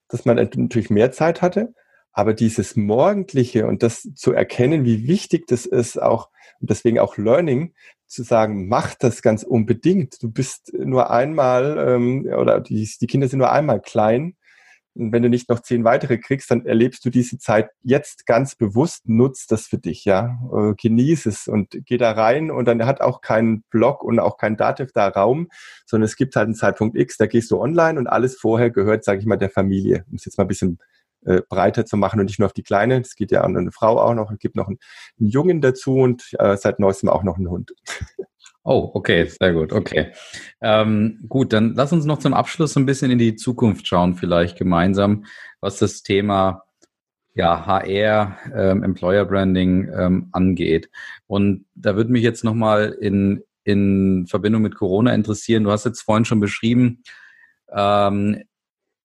dass man natürlich mehr Zeit hatte, aber dieses Morgendliche und das zu erkennen, wie wichtig das ist, auch, und deswegen auch Learning, zu sagen, mach das ganz unbedingt. Du bist nur einmal, ähm, oder die, die Kinder sind nur einmal klein. Und wenn du nicht noch zehn weitere kriegst, dann erlebst du diese Zeit jetzt ganz bewusst, nutzt das für dich, ja. Äh, genieß es und geh da rein und dann hat auch kein Blog und auch kein Dativ da Raum, sondern es gibt halt einen Zeitpunkt X, da gehst du online und alles vorher gehört, sage ich mal, der Familie. Um es jetzt mal ein bisschen äh, breiter zu machen und nicht nur auf die Kleine. Es geht ja an eine Frau auch noch. Es gibt noch einen, Jungen dazu und äh, seit neuestem auch noch einen Hund. Oh, okay, sehr gut, okay. Ähm, gut, dann lass uns noch zum Abschluss ein bisschen in die Zukunft schauen, vielleicht gemeinsam, was das Thema ja, HR, ähm, Employer Branding ähm, angeht. Und da würde mich jetzt nochmal in, in Verbindung mit Corona interessieren. Du hast jetzt vorhin schon beschrieben, ähm,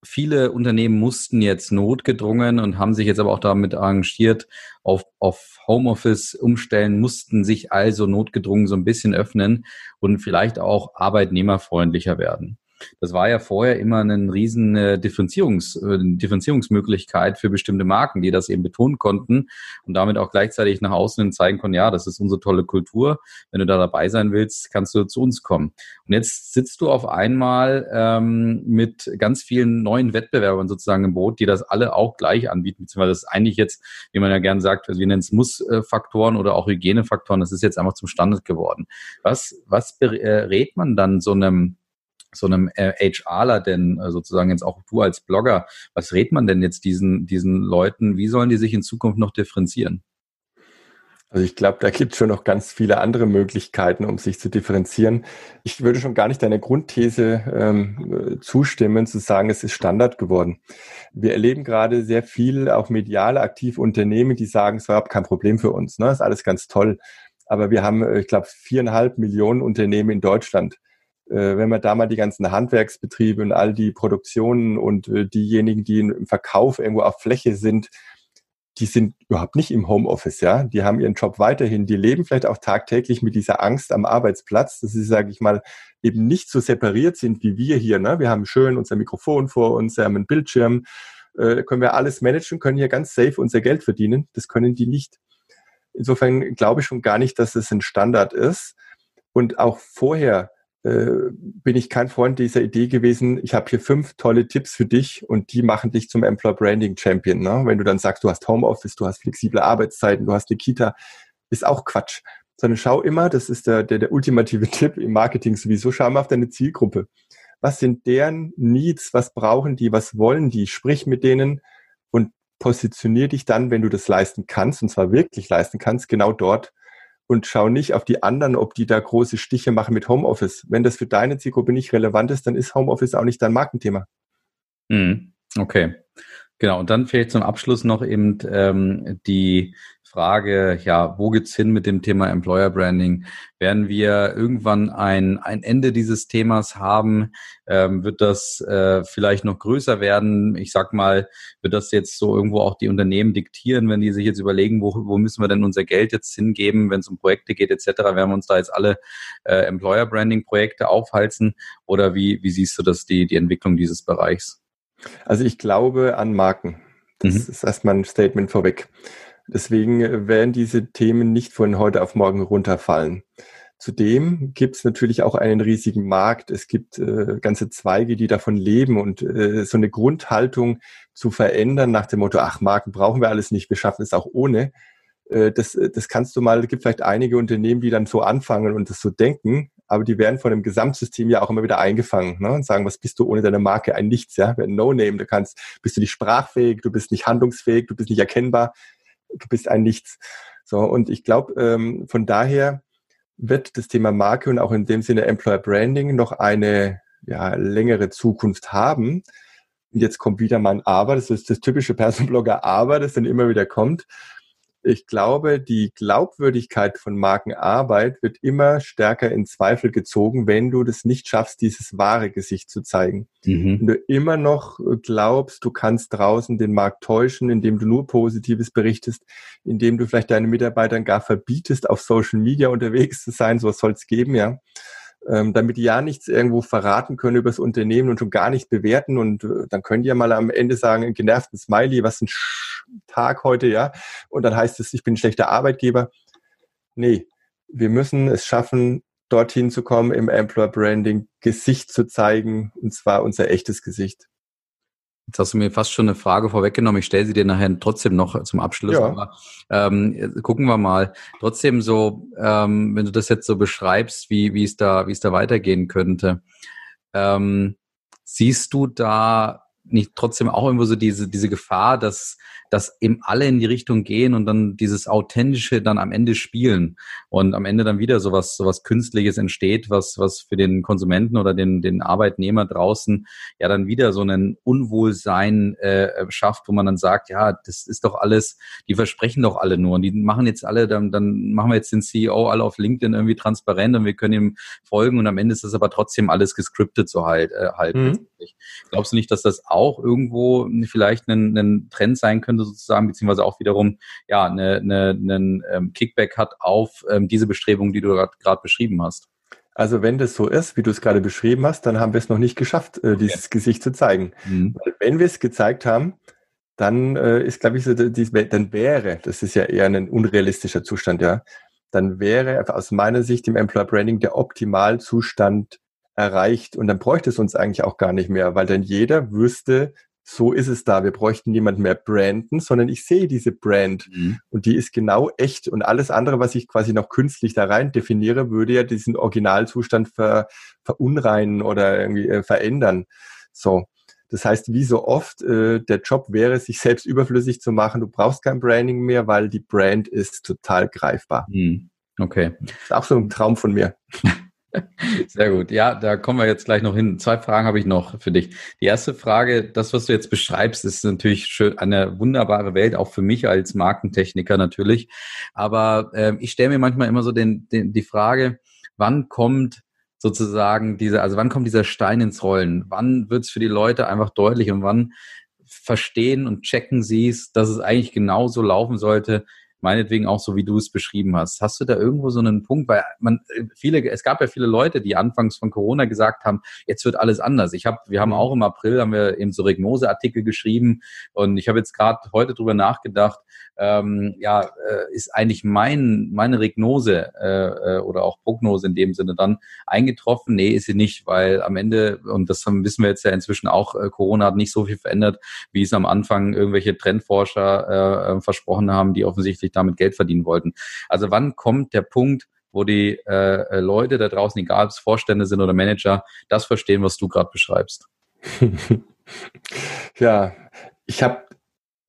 viele Unternehmen mussten jetzt notgedrungen und haben sich jetzt aber auch damit arrangiert, auf, auf Homeoffice umstellen, mussten sich also notgedrungen so ein bisschen öffnen und vielleicht auch arbeitnehmerfreundlicher werden. Das war ja vorher immer eine riesen äh, Differenzierungs, äh, Differenzierungsmöglichkeit für bestimmte Marken, die das eben betonen konnten und damit auch gleichzeitig nach außen zeigen konnten, ja, das ist unsere tolle Kultur. Wenn du da dabei sein willst, kannst du zu uns kommen. Und jetzt sitzt du auf einmal ähm, mit ganz vielen neuen Wettbewerbern sozusagen im Boot, die das alle auch gleich anbieten, beziehungsweise das ist eigentlich jetzt, wie man ja gern sagt, also wir nennen es Muss-Faktoren oder auch Hygienefaktoren, das ist jetzt einfach zum Standard geworden. Was, was berät man dann so einem so einem HRler denn äh, sozusagen jetzt auch du als Blogger, was rät man denn jetzt diesen, diesen Leuten? Wie sollen die sich in Zukunft noch differenzieren? Also ich glaube, da gibt es schon noch ganz viele andere Möglichkeiten, um sich zu differenzieren. Ich würde schon gar nicht deiner Grundthese ähm, zustimmen, zu sagen, es ist Standard geworden. Wir erleben gerade sehr viel, auch medial aktiv Unternehmen, die sagen, es ist überhaupt kein Problem für uns. Ne? ist alles ganz toll. Aber wir haben, äh, ich glaube, viereinhalb Millionen Unternehmen in Deutschland äh, wenn man da mal die ganzen Handwerksbetriebe und all die Produktionen und äh, diejenigen, die im Verkauf irgendwo auf Fläche sind, die sind überhaupt nicht im Homeoffice, ja. Die haben ihren Job weiterhin. Die leben vielleicht auch tagtäglich mit dieser Angst am Arbeitsplatz, dass sie, sage ich mal, eben nicht so separiert sind wie wir hier. Ne? Wir haben schön unser Mikrofon vor uns, wir haben einen Bildschirm, äh, können wir alles managen, können hier ganz safe unser Geld verdienen. Das können die nicht. Insofern glaube ich schon gar nicht, dass es ein Standard ist. Und auch vorher äh, bin ich kein Freund dieser Idee gewesen, ich habe hier fünf tolle Tipps für dich und die machen dich zum Employer Branding Champion. Ne? Wenn du dann sagst, du hast Homeoffice, du hast flexible Arbeitszeiten, du hast eine Kita, ist auch Quatsch. Sondern schau immer, das ist der, der, der ultimative Tipp im Marketing sowieso, schau mal auf deine Zielgruppe. Was sind deren Needs? Was brauchen die? Was wollen die? Sprich mit denen und positionier dich dann, wenn du das leisten kannst, und zwar wirklich leisten kannst, genau dort, und schau nicht auf die anderen, ob die da große Stiche machen mit Homeoffice. Wenn das für deine Zielgruppe nicht relevant ist, dann ist Homeoffice auch nicht dein Markenthema. Mhm. Okay. Genau, und dann vielleicht zum Abschluss noch eben ähm, die Frage, ja, wo geht's hin mit dem Thema Employer Branding? Werden wir irgendwann ein, ein Ende dieses Themas haben? Ähm, wird das äh, vielleicht noch größer werden? Ich sag mal, wird das jetzt so irgendwo auch die Unternehmen diktieren, wenn die sich jetzt überlegen, wo, wo müssen wir denn unser Geld jetzt hingeben, wenn es um Projekte geht etc. Werden wir uns da jetzt alle äh, Employer Branding Projekte aufhalten? Oder wie, wie siehst du das, die, die Entwicklung dieses Bereichs? Also ich glaube an Marken. Das mhm. ist erstmal ein Statement vorweg. Deswegen äh, werden diese Themen nicht von heute auf morgen runterfallen. Zudem gibt es natürlich auch einen riesigen Markt. Es gibt äh, ganze Zweige, die davon leben und äh, so eine Grundhaltung zu verändern nach dem Motto, ach, Marken brauchen wir alles nicht, wir schaffen es auch ohne. Äh, das, äh, das kannst du mal, es gibt vielleicht einige Unternehmen, die dann so anfangen und das so denken, aber die werden von dem Gesamtsystem ja auch immer wieder eingefangen ne? und sagen, was bist du ohne deine Marke? Ein Nichts, ja, ein No-Name. Du kannst, bist du nicht sprachfähig, du bist nicht handlungsfähig, du bist nicht erkennbar du bist ein Nichts. So, und ich glaube, ähm, von daher wird das Thema Marke und auch in dem Sinne Employer Branding noch eine ja, längere Zukunft haben. Und jetzt kommt wieder mein Aber, das ist das typische Personenblogger Aber, das dann immer wieder kommt ich glaube, die Glaubwürdigkeit von Markenarbeit wird immer stärker in Zweifel gezogen, wenn du das nicht schaffst, dieses wahre Gesicht zu zeigen. Mhm. Wenn du immer noch glaubst, du kannst draußen den Markt täuschen, indem du nur Positives berichtest, indem du vielleicht deinen Mitarbeitern gar verbietest, auf Social Media unterwegs zu sein, sowas soll es geben, ja ähm, damit die ja nichts irgendwo verraten können über das Unternehmen und schon gar nicht bewerten. Und äh, dann die ja mal am Ende sagen, genervten Smiley, was ein Sch Tag heute, ja. Und dann heißt es, ich bin ein schlechter Arbeitgeber. Nee, wir müssen es schaffen, dorthin zu kommen, im Employer Branding Gesicht zu zeigen, und zwar unser echtes Gesicht. Jetzt hast du mir fast schon eine Frage vorweggenommen. Ich stelle sie dir nachher trotzdem noch zum Abschluss. Ja. Aber ähm, gucken wir mal. Trotzdem so, ähm, wenn du das jetzt so beschreibst, wie wie es da wie es da weitergehen könnte, ähm, siehst du da nicht trotzdem auch irgendwo so diese diese Gefahr, dass dass eben alle in die Richtung gehen und dann dieses authentische dann am Ende spielen und am Ende dann wieder sowas sowas künstliches entsteht, was was für den Konsumenten oder den den Arbeitnehmer draußen ja dann wieder so einen Unwohlsein äh, schafft, wo man dann sagt, ja, das ist doch alles, die versprechen doch alle nur und die machen jetzt alle dann dann machen wir jetzt den CEO alle auf LinkedIn irgendwie transparent und wir können ihm folgen und am Ende ist das aber trotzdem alles gescriptet so halt äh, halt. Mhm. Glaubst du nicht, dass das auch irgendwo vielleicht ein, ein Trend sein könnte? Sozusagen, beziehungsweise auch wiederum ja eine, eine, einen ähm, Kickback hat auf ähm, diese Bestrebungen, die du gerade beschrieben hast. Also wenn das so ist, wie du es gerade beschrieben hast, dann haben wir es noch nicht geschafft, äh, dieses okay. Gesicht zu zeigen. Mhm. Weil wenn wir es gezeigt haben, dann äh, ist, glaube ich, so, die, dann wäre, das ist ja eher ein unrealistischer Zustand, ja, dann wäre aus meiner Sicht im Employer Branding der Optimalzustand erreicht und dann bräuchte es uns eigentlich auch gar nicht mehr, weil dann jeder wüsste, so ist es da. Wir bräuchten niemand mehr branden, sondern ich sehe diese Brand mhm. und die ist genau echt und alles andere, was ich quasi noch künstlich da rein definiere, würde ja diesen Originalzustand ver, verunreinen oder irgendwie äh, verändern. So. Das heißt, wie so oft, äh, der Job wäre, sich selbst überflüssig zu machen. Du brauchst kein Branding mehr, weil die Brand ist total greifbar. Mhm. Okay. Das ist auch so ein Traum von mir. Sehr gut. Ja, da kommen wir jetzt gleich noch hin. Zwei Fragen habe ich noch für dich. Die erste Frage, das, was du jetzt beschreibst, ist natürlich schön, eine wunderbare Welt, auch für mich als Markentechniker natürlich. Aber äh, ich stelle mir manchmal immer so den, den, die Frage, wann kommt sozusagen dieser, also wann kommt dieser Stein ins Rollen? Wann wird es für die Leute einfach deutlich und wann verstehen und checken sie es, dass es eigentlich genauso laufen sollte, meinetwegen auch so, wie du es beschrieben hast. Hast du da irgendwo so einen Punkt, weil man viele, es gab ja viele Leute, die anfangs von Corona gesagt haben, jetzt wird alles anders. Ich habe, wir haben mhm. auch im April haben wir eben so Regnoseartikel geschrieben und ich habe jetzt gerade heute drüber nachgedacht, ähm, ja, äh, ist eigentlich mein, meine Regnose äh, äh, oder auch Prognose in dem Sinne dann eingetroffen? Nee, ist sie nicht, weil am Ende, und das haben, wissen wir jetzt ja inzwischen auch, äh, Corona hat nicht so viel verändert, wie es am Anfang irgendwelche Trendforscher äh, äh versprochen haben, die offensichtlich damit Geld verdienen wollten. Also wann kommt der Punkt, wo die äh, Leute da draußen, egal ob es Vorstände sind oder Manager, das verstehen, was du gerade beschreibst? ja, ich habe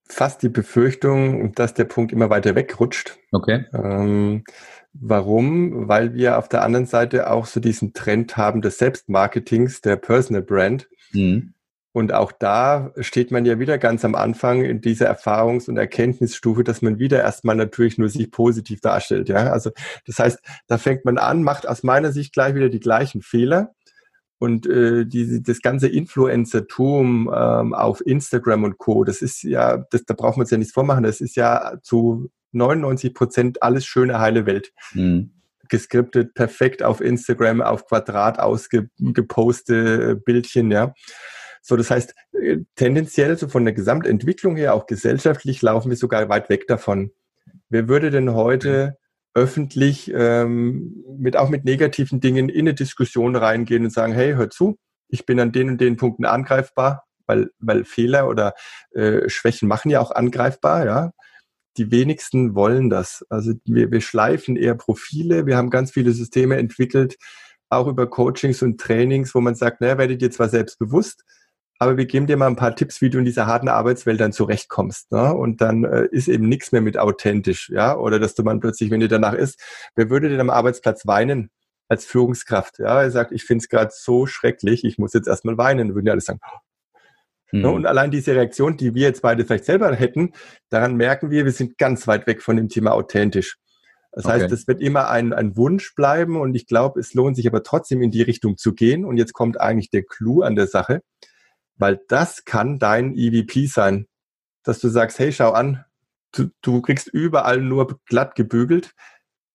fast die Befürchtung, dass der Punkt immer weiter wegrutscht. Okay. Ähm, warum? Weil wir auf der anderen Seite auch so diesen Trend haben des Selbstmarketings, der Personal Brand. Mhm. Und auch da steht man ja wieder ganz am Anfang in dieser Erfahrungs- und Erkenntnisstufe, dass man wieder erstmal natürlich nur sich positiv darstellt. Ja, also das heißt, da fängt man an, macht aus meiner Sicht gleich wieder die gleichen Fehler und äh, diese, das ganze Influencertum ähm, auf Instagram und Co., das ist ja, das, da braucht man uns ja nichts vormachen, das ist ja zu 99 Prozent alles schöne, heile Welt. Mhm. Geskriptet, perfekt auf Instagram, auf Quadrat ausgeposte Bildchen, ja. So, das heißt, äh, tendenziell so von der Gesamtentwicklung her, auch gesellschaftlich, laufen wir sogar weit weg davon. Wer würde denn heute öffentlich ähm, mit auch mit negativen Dingen in eine Diskussion reingehen und sagen, hey, hör zu, ich bin an den und den Punkten angreifbar, weil, weil Fehler oder äh, Schwächen machen ja auch angreifbar, ja. Die wenigsten wollen das. Also wir, wir schleifen eher Profile, wir haben ganz viele Systeme entwickelt, auch über Coachings und Trainings, wo man sagt, naja, werdet ihr zwar selbst bewusst, aber wir geben dir mal ein paar Tipps, wie du in dieser harten Arbeitswelt dann zurechtkommst. Ne? Und dann äh, ist eben nichts mehr mit authentisch, ja, oder dass du man plötzlich, wenn dir danach ist, wer würde denn am Arbeitsplatz weinen als Führungskraft? Ja, er sagt, ich finde es gerade so schrecklich, ich muss jetzt erstmal weinen, würden ja alle sagen. Ne? Und allein diese Reaktion, die wir jetzt beide vielleicht selber hätten, daran merken wir, wir sind ganz weit weg von dem Thema authentisch. Das okay. heißt, es wird immer ein, ein Wunsch bleiben und ich glaube, es lohnt sich aber trotzdem in die Richtung zu gehen. Und jetzt kommt eigentlich der Clou an der Sache weil das kann dein EVP sein, dass du sagst, hey, schau an, du, du kriegst überall nur glatt gebügelt.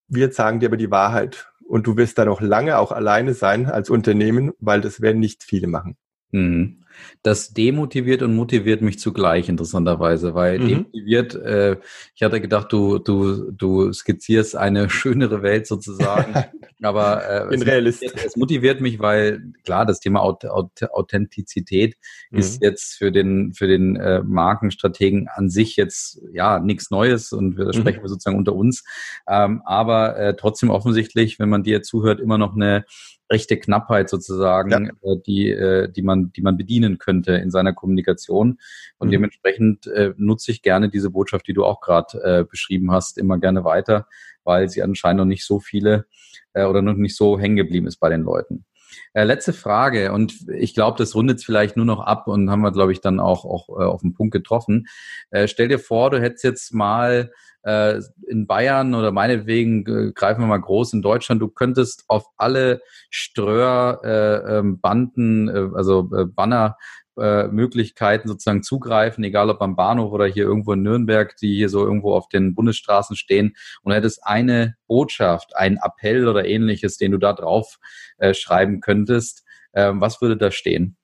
Wir sagen dir aber die Wahrheit und du wirst da noch lange auch alleine sein als Unternehmen, weil das werden nicht viele machen. Mhm. Das demotiviert und motiviert mich zugleich interessanterweise, weil mhm. demotiviert, äh, ich hatte gedacht, du, du, du skizzierst eine schönere Welt sozusagen, aber äh, es, motiviert, es, motiviert, mich, weil klar, das Thema Authentizität mhm. ist jetzt für den, für den äh, Markenstrategen an sich jetzt ja nichts Neues und wir, mhm. sprechen wir sozusagen unter uns, ähm, aber äh, trotzdem offensichtlich, wenn man dir zuhört, immer noch eine rechte Knappheit sozusagen, ja. äh, die, äh, die, man, die man bedienen könnte in seiner Kommunikation. Und mhm. dementsprechend äh, nutze ich gerne diese Botschaft, die du auch gerade äh, beschrieben hast, immer gerne weiter, weil sie anscheinend noch nicht so viele äh, oder noch nicht so hängen geblieben ist bei den Leuten. Äh, letzte Frage und ich glaube, das rundet es vielleicht nur noch ab und haben wir, glaube ich, dann auch, auch äh, auf den Punkt getroffen. Äh, stell dir vor, du hättest jetzt mal äh, in Bayern oder meinetwegen äh, greifen wir mal groß in Deutschland, du könntest auf alle Ströerbanden, äh, äh, also äh, Banner äh, Möglichkeiten sozusagen zugreifen, egal ob am Bahnhof oder hier irgendwo in Nürnberg, die hier so irgendwo auf den Bundesstraßen stehen und hättest eine Botschaft, einen Appell oder ähnliches, den du da drauf äh, schreiben könntest, äh, was würde da stehen?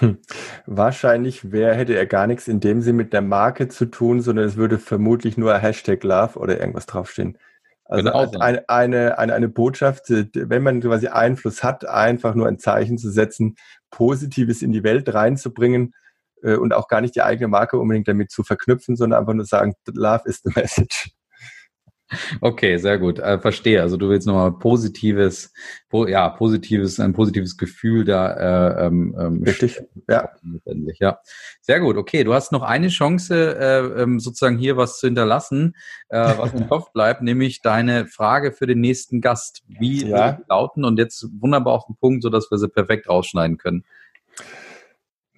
Hm. Wahrscheinlich wär, hätte er gar nichts in dem Sinne mit der Marke zu tun, sondern es würde vermutlich nur Hashtag Love oder irgendwas draufstehen. Also eine, eine, eine, eine Botschaft, wenn man quasi Einfluss hat, einfach nur ein Zeichen zu setzen, Positives in die Welt reinzubringen äh, und auch gar nicht die eigene Marke unbedingt damit zu verknüpfen, sondern einfach nur sagen, Love is the message. Okay, sehr gut. Äh, verstehe. Also du willst nochmal positives, po, ja, positives, ein positives Gefühl da äh, ähm, ähm Richtig, ja. Ja. Sehr gut. Okay, du hast noch eine Chance, äh, ähm, sozusagen hier was zu hinterlassen, äh, was im Kopf bleibt, nämlich deine Frage für den nächsten Gast. Wie ja. lauten und jetzt wunderbar auf den Punkt, sodass wir sie perfekt rausschneiden können.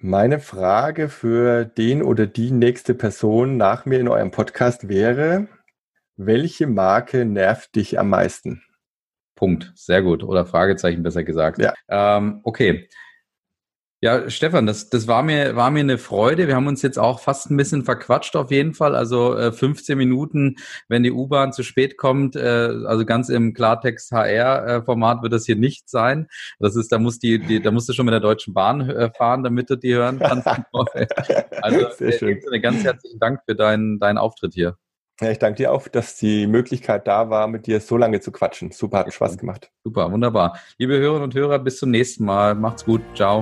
Meine Frage für den oder die nächste Person nach mir in eurem Podcast wäre, welche Marke nervt dich am meisten? Punkt. Sehr gut. Oder Fragezeichen besser gesagt. Ja. Ähm, okay. Ja, Stefan, das, das war mir, war mir eine Freude. Wir haben uns jetzt auch fast ein bisschen verquatscht auf jeden Fall. Also äh, 15 Minuten, wenn die U-Bahn zu spät kommt, äh, also ganz im Klartext HR-Format wird das hier nicht sein. Das ist, da muss die, die da musst du schon mit der Deutschen Bahn äh, fahren, damit du die hören kannst. also äh, ganz herzlichen Dank für deinen, deinen Auftritt hier. Ja, ich danke dir auch, dass die Möglichkeit da war, mit dir so lange zu quatschen. Super, hat Spaß gemacht. Super, wunderbar. Liebe Hörerinnen und Hörer, bis zum nächsten Mal. Macht's gut. Ciao.